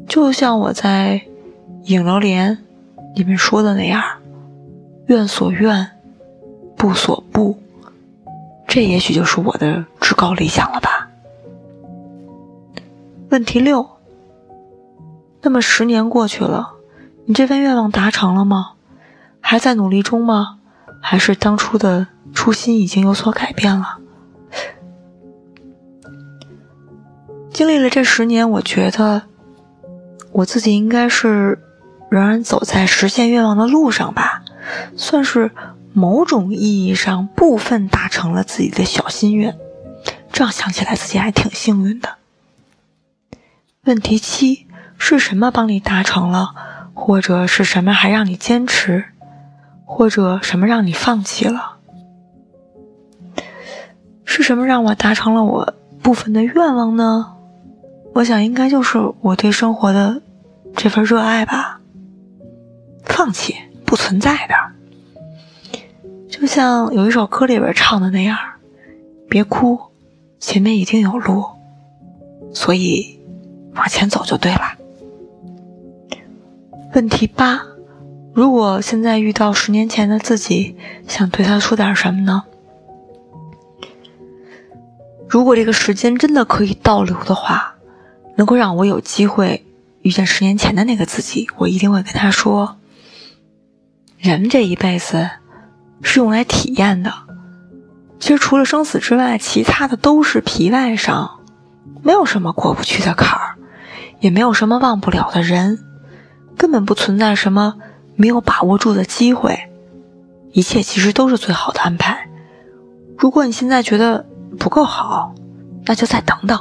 就像我在《影楼连》里面说的那样，愿所愿，不所不。这也许就是我的至高理想了吧。问题六，那么十年过去了，你这份愿望达成了吗？还在努力中吗？还是当初的初心已经有所改变了？经历了这十年，我觉得我自己应该是仍然走在实现愿望的路上吧，算是。某种意义上，部分达成了自己的小心愿，这样想起来自己还挺幸运的。问题七是什么帮你达成了，或者是什么还让你坚持，或者什么让你放弃了？是什么让我达成了我部分的愿望呢？我想应该就是我对生活的这份热爱吧。放弃不存在的。就像有一首歌里边唱的那样，别哭，前面一定有路，所以往前走就对了。问题八：如果现在遇到十年前的自己，想对他说点什么呢？如果这个时间真的可以倒流的话，能够让我有机会遇见十年前的那个自己，我一定会跟他说：人这一辈子。是用来体验的。其实除了生死之外，其他的都是皮外伤，没有什么过不去的坎儿，也没有什么忘不了的人，根本不存在什么没有把握住的机会。一切其实都是最好的安排。如果你现在觉得不够好，那就再等等，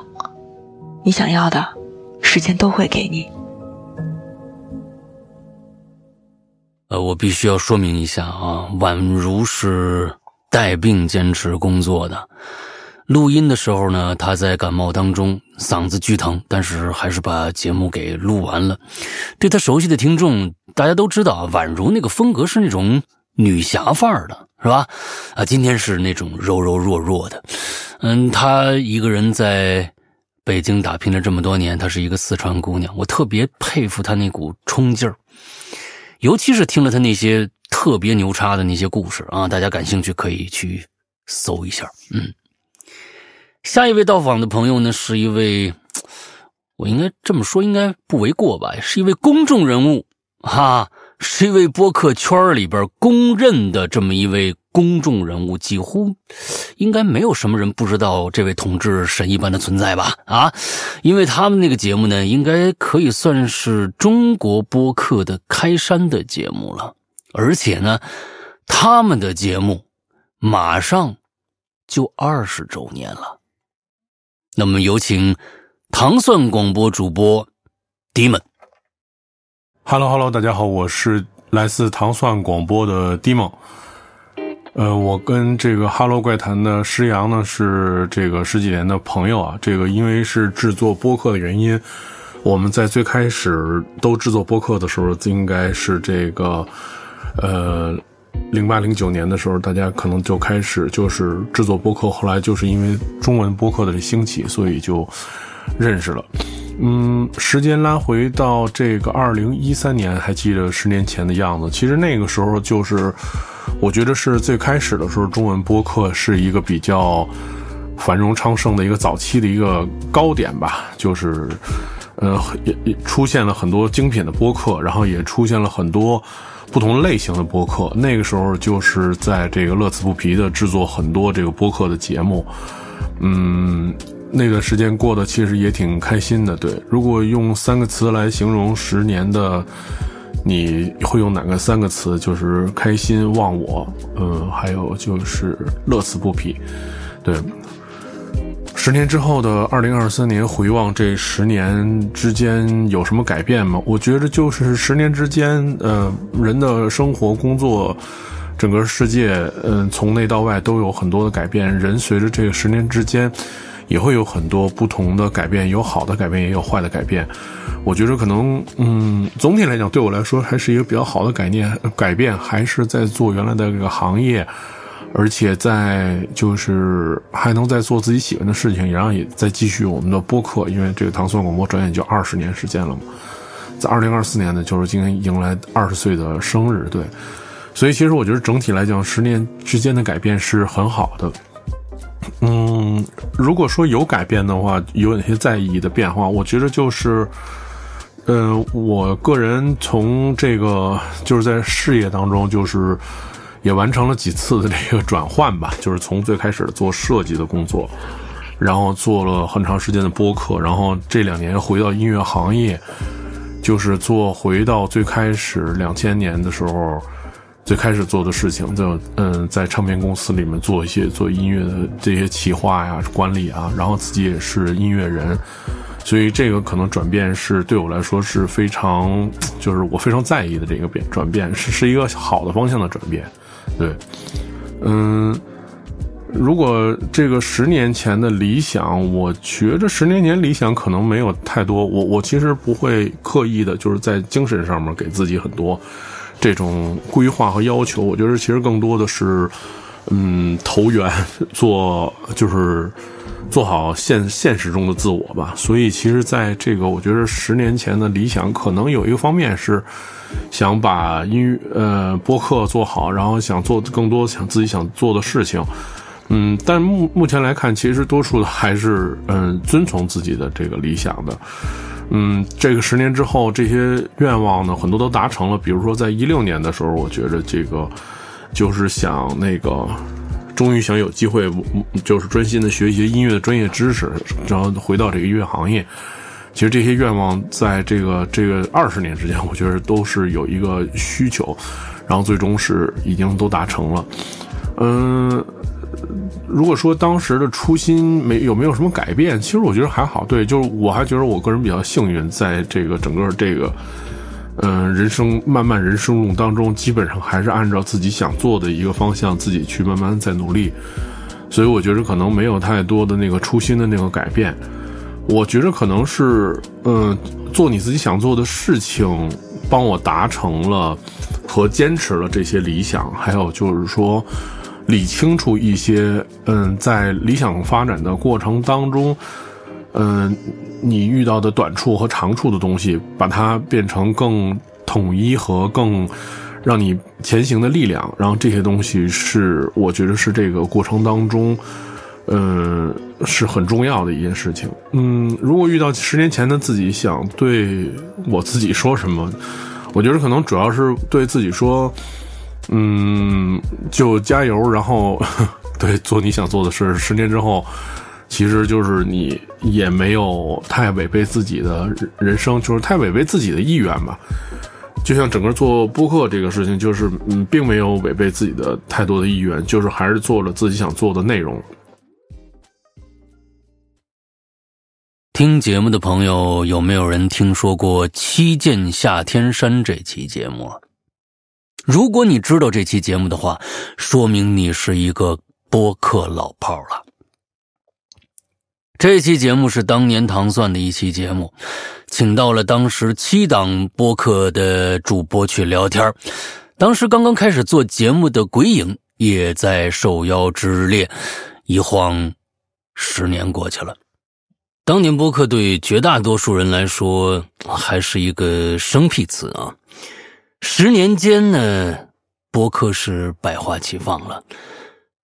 你想要的，时间都会给你。呃，我必须要说明一下啊，宛如是带病坚持工作的。录音的时候呢，他在感冒当中，嗓子巨疼，但是还是把节目给录完了。对他熟悉的听众，大家都知道，宛如那个风格是那种女侠范儿的，是吧？啊，今天是那种柔柔弱弱的。嗯，她一个人在北京打拼了这么多年，她是一个四川姑娘，我特别佩服她那股冲劲儿。尤其是听了他那些特别牛叉的那些故事啊，大家感兴趣可以去搜一下。嗯，下一位到访的朋友呢，是一位，*tsk* 我应该这么说应该不为过吧？是一位公众人物，哈，是一位播客圈里边公认的这么一位。公众人物几乎应该没有什么人不知道这位同志神一般的存在吧？啊，因为他们那个节目呢，应该可以算是中国播客的开山的节目了。而且呢，他们的节目马上就二十周年了。那么有请糖蒜广播主播迪蒙。Hello Hello，大家好，我是来自糖蒜广播的迪蒙。呃，我跟这个《哈喽怪谈》的施阳呢是这个十几年的朋友啊。这个因为是制作播客的原因，我们在最开始都制作播客的时候，应该是这个呃零八零九年的时候，大家可能就开始就是制作播客。后来就是因为中文播客的兴起，所以就认识了。嗯，时间拉回到这个二零一三年，还记得十年前的样子。其实那个时候就是。我觉得是最开始的时候，中文播客是一个比较繁荣昌盛的一个早期的一个高点吧。就是，呃，也也出现了很多精品的播客，然后也出现了很多不同类型的播客。那个时候就是在这个乐此不疲的制作很多这个播客的节目。嗯，那段时间过得其实也挺开心的。对，如果用三个词来形容十年的。你会用哪个三个词？就是开心、忘我，嗯，还有就是乐此不疲。对，十年之后的二零二三年，回望这十年之间有什么改变吗？我觉得就是十年之间，呃，人的生活、工作，整个世界，嗯，从内到外都有很多的改变。人随着这个十年之间。也会有很多不同的改变，有好的改变，也有坏的改变。我觉得可能，嗯，总体来讲，对我来说还是一个比较好的概念。改变还是在做原来的这个行业，而且在就是还能在做自己喜欢的事情，然后也在继续我们的播客。因为这个唐宋广播转眼就二十年时间了嘛，在二零二四年呢，就是今天迎来二十岁的生日，对。所以其实我觉得整体来讲，十年之间的改变是很好的。嗯，如果说有改变的话，有哪些在意的变化？我觉得就是，嗯，我个人从这个就是在事业当中，就是也完成了几次的这个转换吧。*laughs* 就是从最开始做设计的工作，然后做了很长时间的播客，然后这两年回到音乐行业，就是做回到最开始两千年的时候。最开始做的事情，就嗯，在唱片公司里面做一些做音乐的这些企划呀、管理啊，然后自己也是音乐人，所以这个可能转变是对我来说是非常，就是我非常在意的这个变转变，是是一个好的方向的转变。对，嗯，如果这个十年前的理想，我觉着十年前理想可能没有太多，我我其实不会刻意的，就是在精神上面给自己很多。这种规划和要求，我觉得其实更多的是，嗯，投缘，*laughs* 做就是做好现现实中的自我吧。所以，其实在这个，我觉得十年前的理想，可能有一个方面是想把音乐呃播客做好，然后想做更多想自己想做的事情。嗯，但目目前来看，其实多数的还是嗯遵从自己的这个理想的。嗯，这个十年之后，这些愿望呢，很多都达成了。比如说，在一六年的时候，我觉得这个就是想那个，终于想有机会，就是专心的学一些音乐的专业知识，然后回到这个音乐行业。其实这些愿望，在这个这个二十年之间，我觉得都是有一个需求，然后最终是已经都达成了。嗯。如果说当时的初心没有没有什么改变，其实我觉得还好。对，就是我还觉得我个人比较幸运，在这个整个这个，嗯，人生漫漫人生路当中，基本上还是按照自己想做的一个方向，自己去慢慢在努力。所以我觉得可能没有太多的那个初心的那个改变。我觉得可能是，嗯，做你自己想做的事情，帮我达成了和坚持了这些理想。还有就是说。理清楚一些，嗯，在理想发展的过程当中，嗯，你遇到的短处和长处的东西，把它变成更统一和更让你前行的力量。然后这些东西是，我觉得是这个过程当中，嗯，是很重要的一件事情。嗯，如果遇到十年前的自己，想对我自己说什么，我觉得可能主要是对自己说。嗯，就加油，然后 *laughs* 对做你想做的事。十年之后，其实就是你也没有太违背自己的人生，就是太违背自己的意愿吧。就像整个做播客这个事情，就是嗯，并没有违背自己的太多的意愿，就是还是做了自己想做的内容。听节目的朋友，有没有人听说过《七剑下天山》这期节目？如果你知道这期节目的话，说明你是一个播客老炮儿了。这期节目是当年糖蒜的一期节目，请到了当时七档播客的主播去聊天当时刚刚开始做节目的鬼影也在受邀之列。一晃，十年过去了。当年播客对绝大多数人来说还是一个生僻词啊。十年间呢，博客是百花齐放了。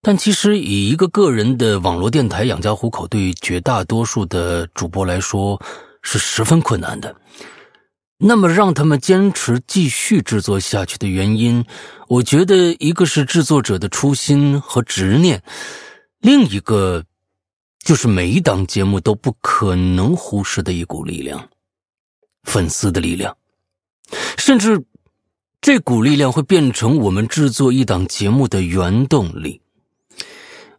但其实，以一个个人的网络电台养家糊口，对于绝大多数的主播来说是十分困难的。那么，让他们坚持继续制作下去的原因，我觉得一个是制作者的初心和执念，另一个就是每一档节目都不可能忽视的一股力量——粉丝的力量，甚至这股力量会变成我们制作一档节目的原动力。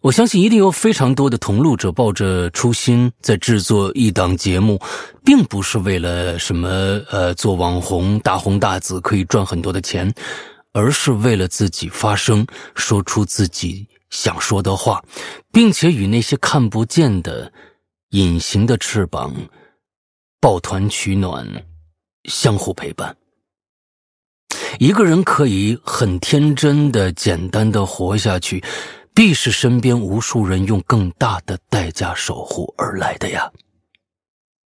我相信一定有非常多的同路者抱着初心在制作一档节目，并不是为了什么呃做网红大红大紫可以赚很多的钱，而是为了自己发声，说出自己想说的话，并且与那些看不见的隐形的翅膀抱团取暖，相互陪伴。一个人可以很天真的、简单的活下去。必是身边无数人用更大的代价守护而来的呀。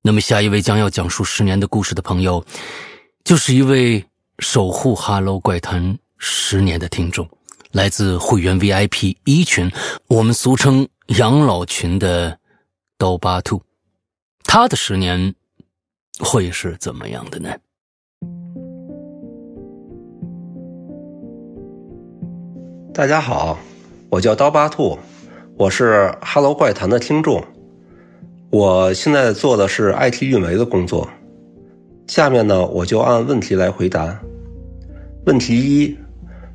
那么，下一位将要讲述十年的故事的朋友，就是一位守护《哈喽怪谈》十年的听众，来自会员 VIP 一群，我们俗称养老群的刀疤兔。他的十年会是怎么样的呢？大家好。我叫刀疤兔，我是《哈喽怪谈》的听众。我现在做的是 IT 运维的工作。下面呢，我就按问题来回答。问题一：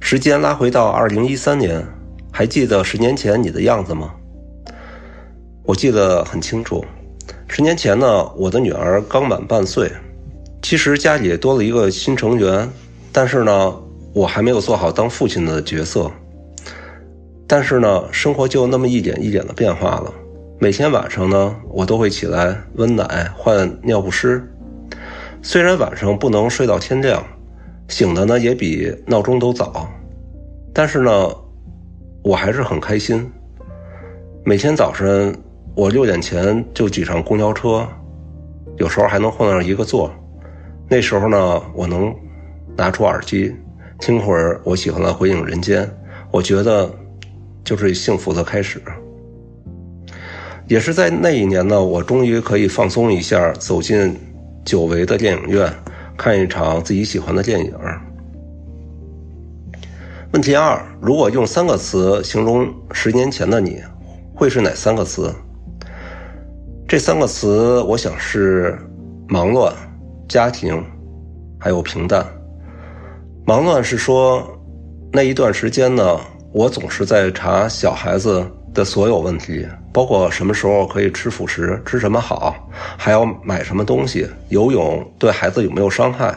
时间拉回到二零一三年，还记得十年前你的样子吗？我记得很清楚。十年前呢，我的女儿刚满半岁，其实家里多了一个新成员，但是呢，我还没有做好当父亲的角色。但是呢，生活就那么一点一点的变化了。每天晚上呢，我都会起来温奶、换尿不湿。虽然晚上不能睡到天亮，醒的呢也比闹钟都早，但是呢，我还是很开心。每天早晨，我六点前就挤上公交车，有时候还能换上一个座。那时候呢，我能拿出耳机听会儿我喜欢的《回影人间》，我觉得。就是幸福的开始，也是在那一年呢，我终于可以放松一下，走进久违的电影院，看一场自己喜欢的电影。问题二：如果用三个词形容十年前的你，会是哪三个词？这三个词，我想是忙乱、家庭，还有平淡。忙乱是说那一段时间呢。我总是在查小孩子的所有问题，包括什么时候可以吃辅食，吃什么好，还要买什么东西，游泳对孩子有没有伤害。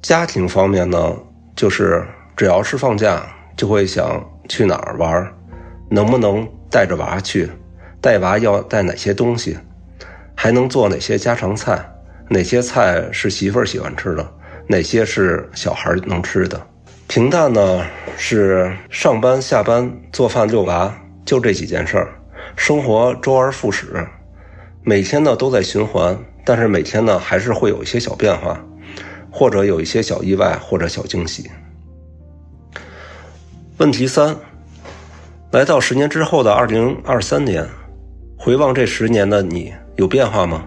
家庭方面呢，就是只要是放假，就会想去哪儿玩，能不能带着娃去，带娃要带哪些东西，还能做哪些家常菜，哪些菜是媳妇儿喜欢吃的，哪些是小孩能吃的。平淡呢，是上班、下班、做饭、遛娃，就这几件事儿，生活周而复始，每天呢都在循环，但是每天呢还是会有一些小变化，或者有一些小意外，或者小惊喜。问题三：来到十年之后的二零二三年，回望这十年的你，有变化吗？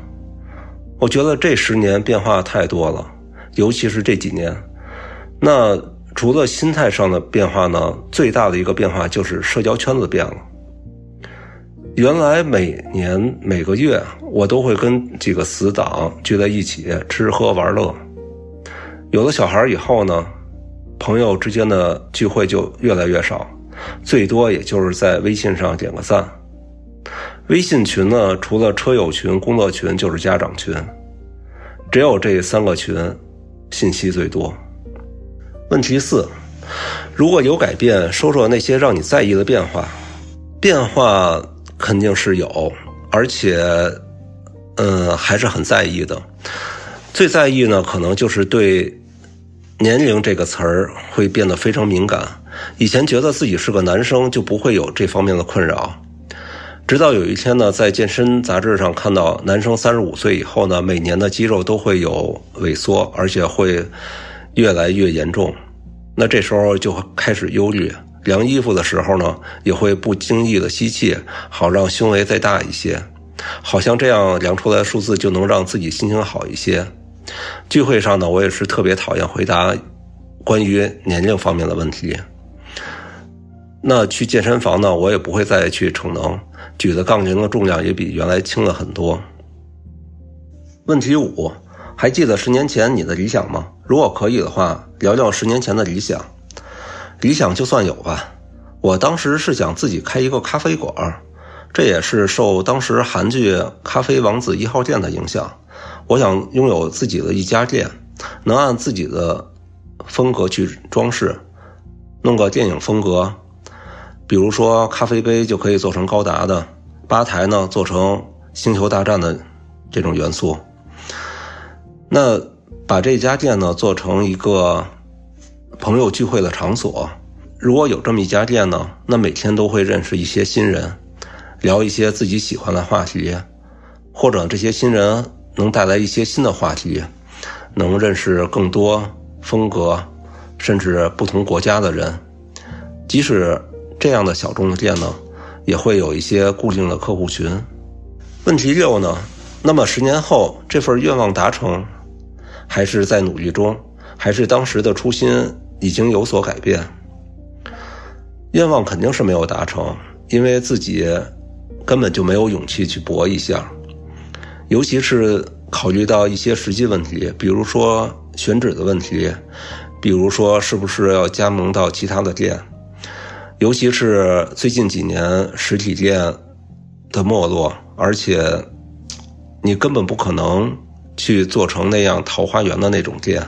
我觉得这十年变化太多了，尤其是这几年，那。除了心态上的变化呢，最大的一个变化就是社交圈子变了。原来每年每个月我都会跟几个死党聚在一起吃喝玩乐，有了小孩以后呢，朋友之间的聚会就越来越少，最多也就是在微信上点个赞。微信群呢，除了车友群、工作群，就是家长群，只有这三个群信息最多。问题四：如果有改变，说说那些让你在意的变化。变化肯定是有，而且，嗯，还是很在意的。最在意呢，可能就是对“年龄”这个词儿会变得非常敏感。以前觉得自己是个男生，就不会有这方面的困扰。直到有一天呢，在健身杂志上看到，男生三十五岁以后呢，每年的肌肉都会有萎缩，而且会越来越严重。那这时候就开始忧虑。量衣服的时候呢，也会不经意的吸气，好让胸围再大一些，好像这样量出来的数字就能让自己心情好一些。聚会上呢，我也是特别讨厌回答关于年龄方面的问题。那去健身房呢，我也不会再去逞能，举的杠铃的重量也比原来轻了很多。问题五，还记得十年前你的理想吗？如果可以的话，聊聊十年前的理想。理想就算有吧，我当时是想自己开一个咖啡馆，这也是受当时韩剧《咖啡王子一号店》的影响。我想拥有自己的一家店，能按自己的风格去装饰，弄个电影风格，比如说咖啡杯就可以做成高达的，吧台呢做成星球大战的这种元素。那把这家店呢做成一个。朋友聚会的场所，如果有这么一家店呢，那每天都会认识一些新人，聊一些自己喜欢的话题，或者这些新人能带来一些新的话题，能认识更多风格，甚至不同国家的人。即使这样的小众的店呢，也会有一些固定的客户群。问题六呢？那么十年后这份愿望达成，还是在努力中，还是当时的初心？已经有所改变，愿望肯定是没有达成，因为自己根本就没有勇气去搏一下，尤其是考虑到一些实际问题，比如说选址的问题，比如说是不是要加盟到其他的店，尤其是最近几年实体店的没落，而且你根本不可能去做成那样桃花源的那种店。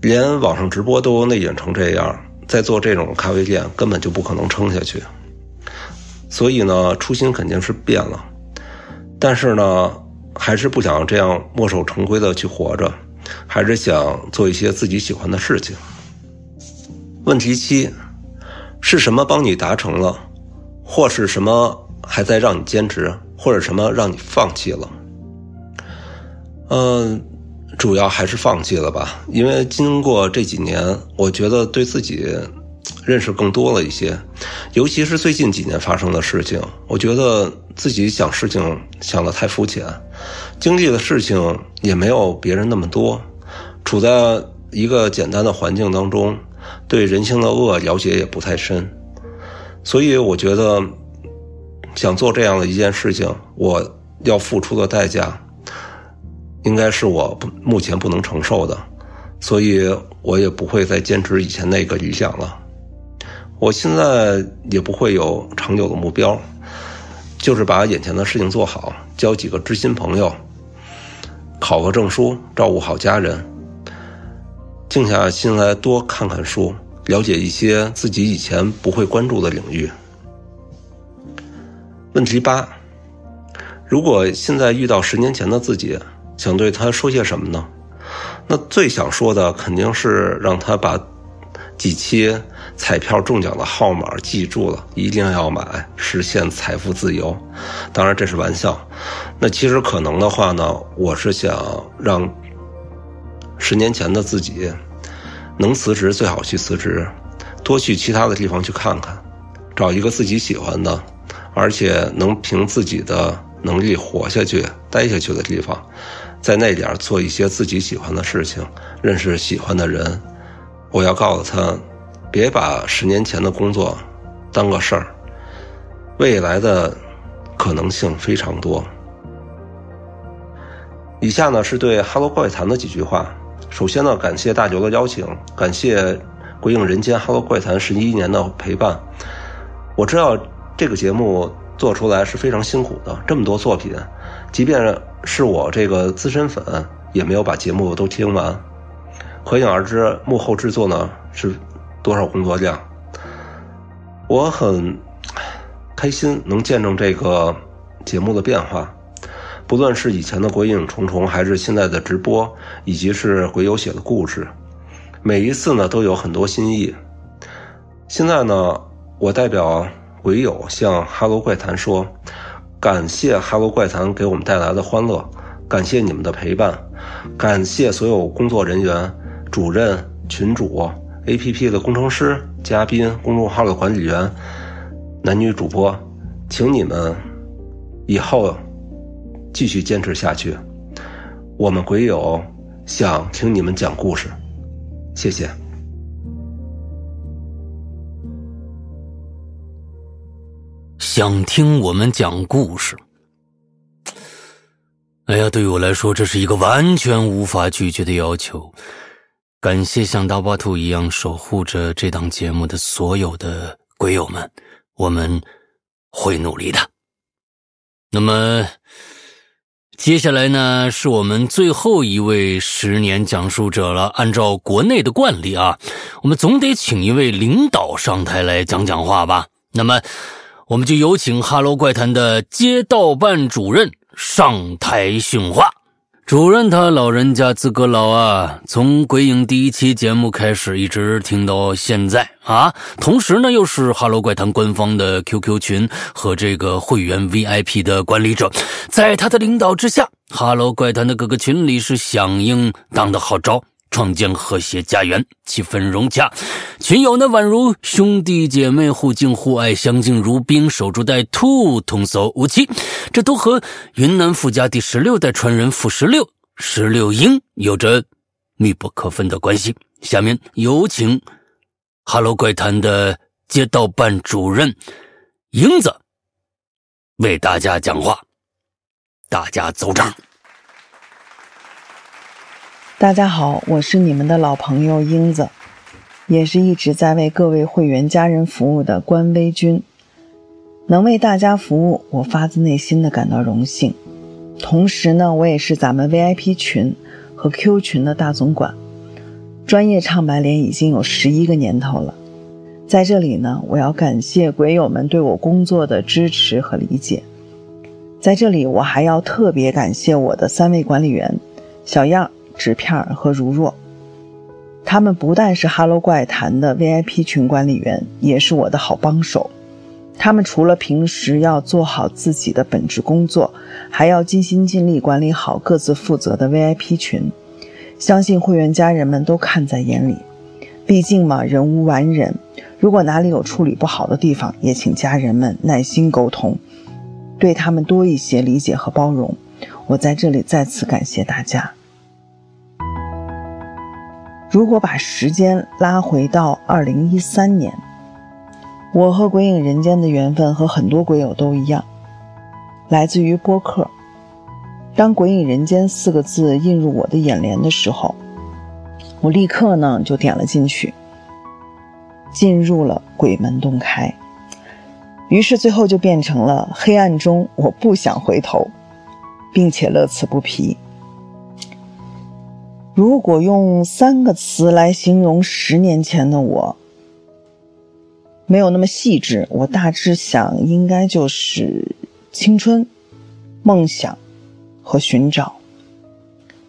连网上直播都内卷成这样，在做这种咖啡店根本就不可能撑下去。所以呢，初心肯定是变了，但是呢，还是不想这样墨守成规的去活着，还是想做一些自己喜欢的事情。问题七，是什么帮你达成了，或是什么还在让你坚持，或者什么让你放弃了？嗯。主要还是放弃了吧，因为经过这几年，我觉得对自己认识更多了一些，尤其是最近几年发生的事情，我觉得自己想事情想的太肤浅，经历的事情也没有别人那么多，处在一个简单的环境当中，对人性的恶了解也不太深，所以我觉得想做这样的一件事情，我要付出的代价。应该是我目前不能承受的，所以我也不会再坚持以前那个理想了。我现在也不会有长久的目标，就是把眼前的事情做好，交几个知心朋友，考个证书，照顾好家人，静下心来多看看书，了解一些自己以前不会关注的领域。问题八：如果现在遇到十年前的自己？想对他说些什么呢？那最想说的肯定是让他把几期彩票中奖的号码记住了，一定要买，实现财富自由。当然这是玩笑。那其实可能的话呢，我是想让十年前的自己能辞职最好去辞职，多去其他的地方去看看，找一个自己喜欢的，而且能凭自己的能力活下去、待下去的地方。在那点做一些自己喜欢的事情，认识喜欢的人。我要告诉他，别把十年前的工作当个事儿，未来的可能性非常多。以下呢是对《哈喽怪谈》的几句话，首先呢，感谢大牛的邀请，感谢《鬼影人间》《哈喽怪谈》十一年的陪伴。我知道这个节目做出来是非常辛苦的，这么多作品，即便是我这个资深粉，也没有把节目都听完。可想而知，幕后制作呢是多少工作量。我很开心能见证这个节目的变化。不论是以前的《鬼影重重》，还是现在的直播，以及是鬼友写的故事，每一次呢都有很多新意。现在呢，我代表鬼友向《哈喽怪谈》说：感谢《哈喽怪谈》给我们带来的欢乐，感谢你们的陪伴，感谢所有工作人员、主任、群主、APP 的工程师、嘉宾、公众号的管理员、男女主播，请你们以后。继续坚持下去，我们鬼友想听你们讲故事，谢谢。想听我们讲故事，哎呀，对于我来说，这是一个完全无法拒绝的要求。感谢像大巴兔一样守护着这档节目的所有的鬼友们，我们会努力的。那么。接下来呢，是我们最后一位十年讲述者了。按照国内的惯例啊，我们总得请一位领导上台来讲讲话吧。那么，我们就有请《哈喽怪谈》的街道办主任上台训话。主任他老人家资格老啊，从鬼影第一期节目开始，一直听到现在啊。同时呢，又是哈喽怪谈官方的 QQ 群和这个会员 VIP 的管理者，在他的领导之下，哈喽怪谈的各个群里是响应当的号召。创建和谐家园，气氛融洽，群友呢宛如兄弟姐妹，互敬互爱，相敬如宾，守株待兔，童叟无欺。这都和云南富家第十六代传人傅十六十六英有着密不可分的关系。下面有请《哈喽怪谈》的街道办主任英子为大家讲话，大家走场。大家好，我是你们的老朋友英子，也是一直在为各位会员家人服务的官微君。能为大家服务，我发自内心的感到荣幸。同时呢，我也是咱们 VIP 群和 Q 群的大总管，专业唱白脸已经有十一个年头了。在这里呢，我要感谢鬼友们对我工作的支持和理解。在这里，我还要特别感谢我的三位管理员，小样。纸片和如若，他们不但是哈喽怪谈的 VIP 群管理员，也是我的好帮手。他们除了平时要做好自己的本职工作，还要尽心尽力管理好各自负责的 VIP 群。相信会员家人们都看在眼里。毕竟嘛，人无完人，如果哪里有处理不好的地方，也请家人们耐心沟通，对他们多一些理解和包容。我在这里再次感谢大家。如果把时间拉回到二零一三年，我和鬼影人间的缘分和很多鬼友都一样，来自于播客。当“鬼影人间”四个字映入我的眼帘的时候，我立刻呢就点了进去，进入了鬼门洞开。于是最后就变成了黑暗中我不想回头，并且乐此不疲。如果用三个词来形容十年前的我，没有那么细致。我大致想，应该就是青春、梦想和寻找。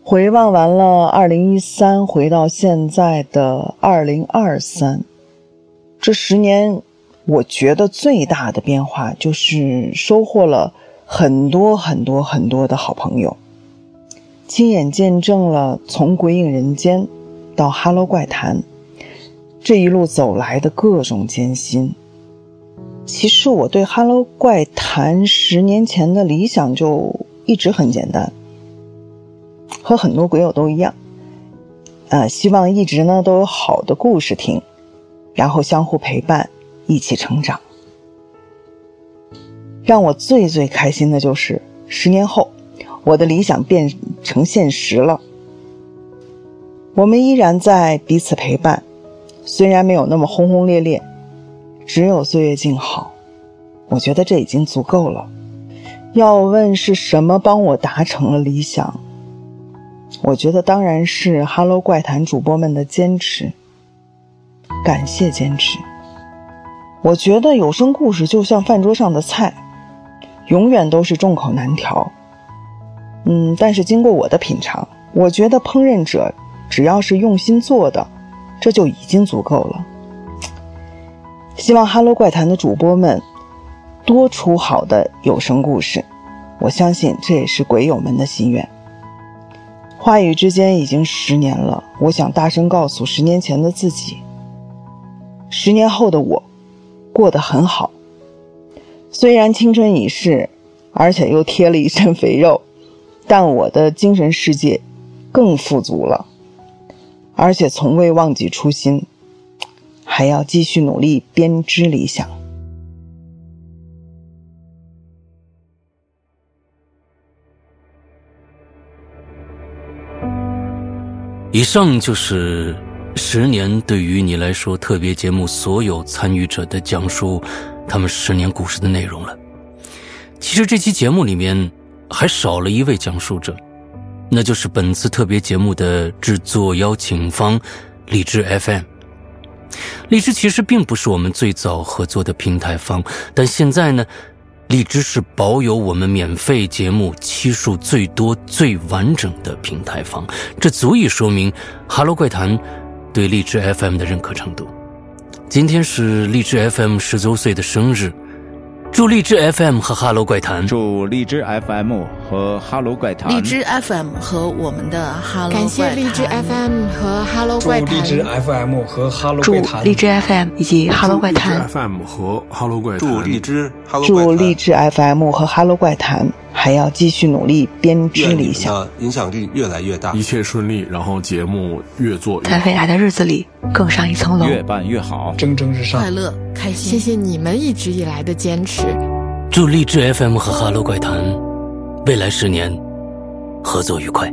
回望完了二零一三，回到现在的二零二三，这十年，我觉得最大的变化就是收获了很多很多很多的好朋友。亲眼见证了从《鬼影人间》到《哈喽怪谈》这一路走来的各种艰辛。其实我对《哈喽怪谈》十年前的理想就一直很简单，和很多鬼友都一样，呃，希望一直呢都有好的故事听，然后相互陪伴，一起成长。让我最最开心的就是十年后。我的理想变成现实了。我们依然在彼此陪伴，虽然没有那么轰轰烈烈，只有岁月静好。我觉得这已经足够了。要问是什么帮我达成了理想，我觉得当然是《哈喽怪谈》主播们的坚持。感谢坚持。我觉得有声故事就像饭桌上的菜，永远都是众口难调。嗯，但是经过我的品尝，我觉得烹饪者只要是用心做的，这就已经足够了。希望《哈喽怪谈》的主播们多出好的有声故事，我相信这也是鬼友们的心愿。话语之间已经十年了，我想大声告诉十年前的自己：十年后的我过得很好。虽然青春已逝，而且又贴了一身肥肉。但我的精神世界更富足了，而且从未忘记初心，还要继续努力编织理想。以上就是十年对于你来说特别节目所有参与者的讲述他们十年故事的内容了。其实这期节目里面。还少了一位讲述者，那就是本次特别节目的制作邀请方荔枝 FM。荔枝其实并不是我们最早合作的平台方，但现在呢，荔枝是保有我们免费节目期数最多、最完整的平台方，这足以说明《哈喽怪谈》对荔枝 FM 的认可程度。今天是荔枝 FM 十周岁的生日。祝荔枝 FM 和哈喽怪谈，祝荔枝 FM 和哈喽怪谈，荔枝 FM 和我们的哈喽感谢荔枝 FM 和哈喽怪谈，祝荔枝 FM 和哈喽祝怪谈，祝荔枝 FM 以及哈喽怪谈，FM 和哈喽怪谈，祝荔枝哈喽怪祝荔枝 FM 和哈喽怪谈还要继续努力编织理想。影响力越来越大一。切顺利，然后节目越做越好。在未来的日子里更上一层楼。越办越好。蒸蒸日上快。乐开心。谢谢你们一直以来的坚持。祝励志 FM 和哈喽怪谈未来十年合作愉快。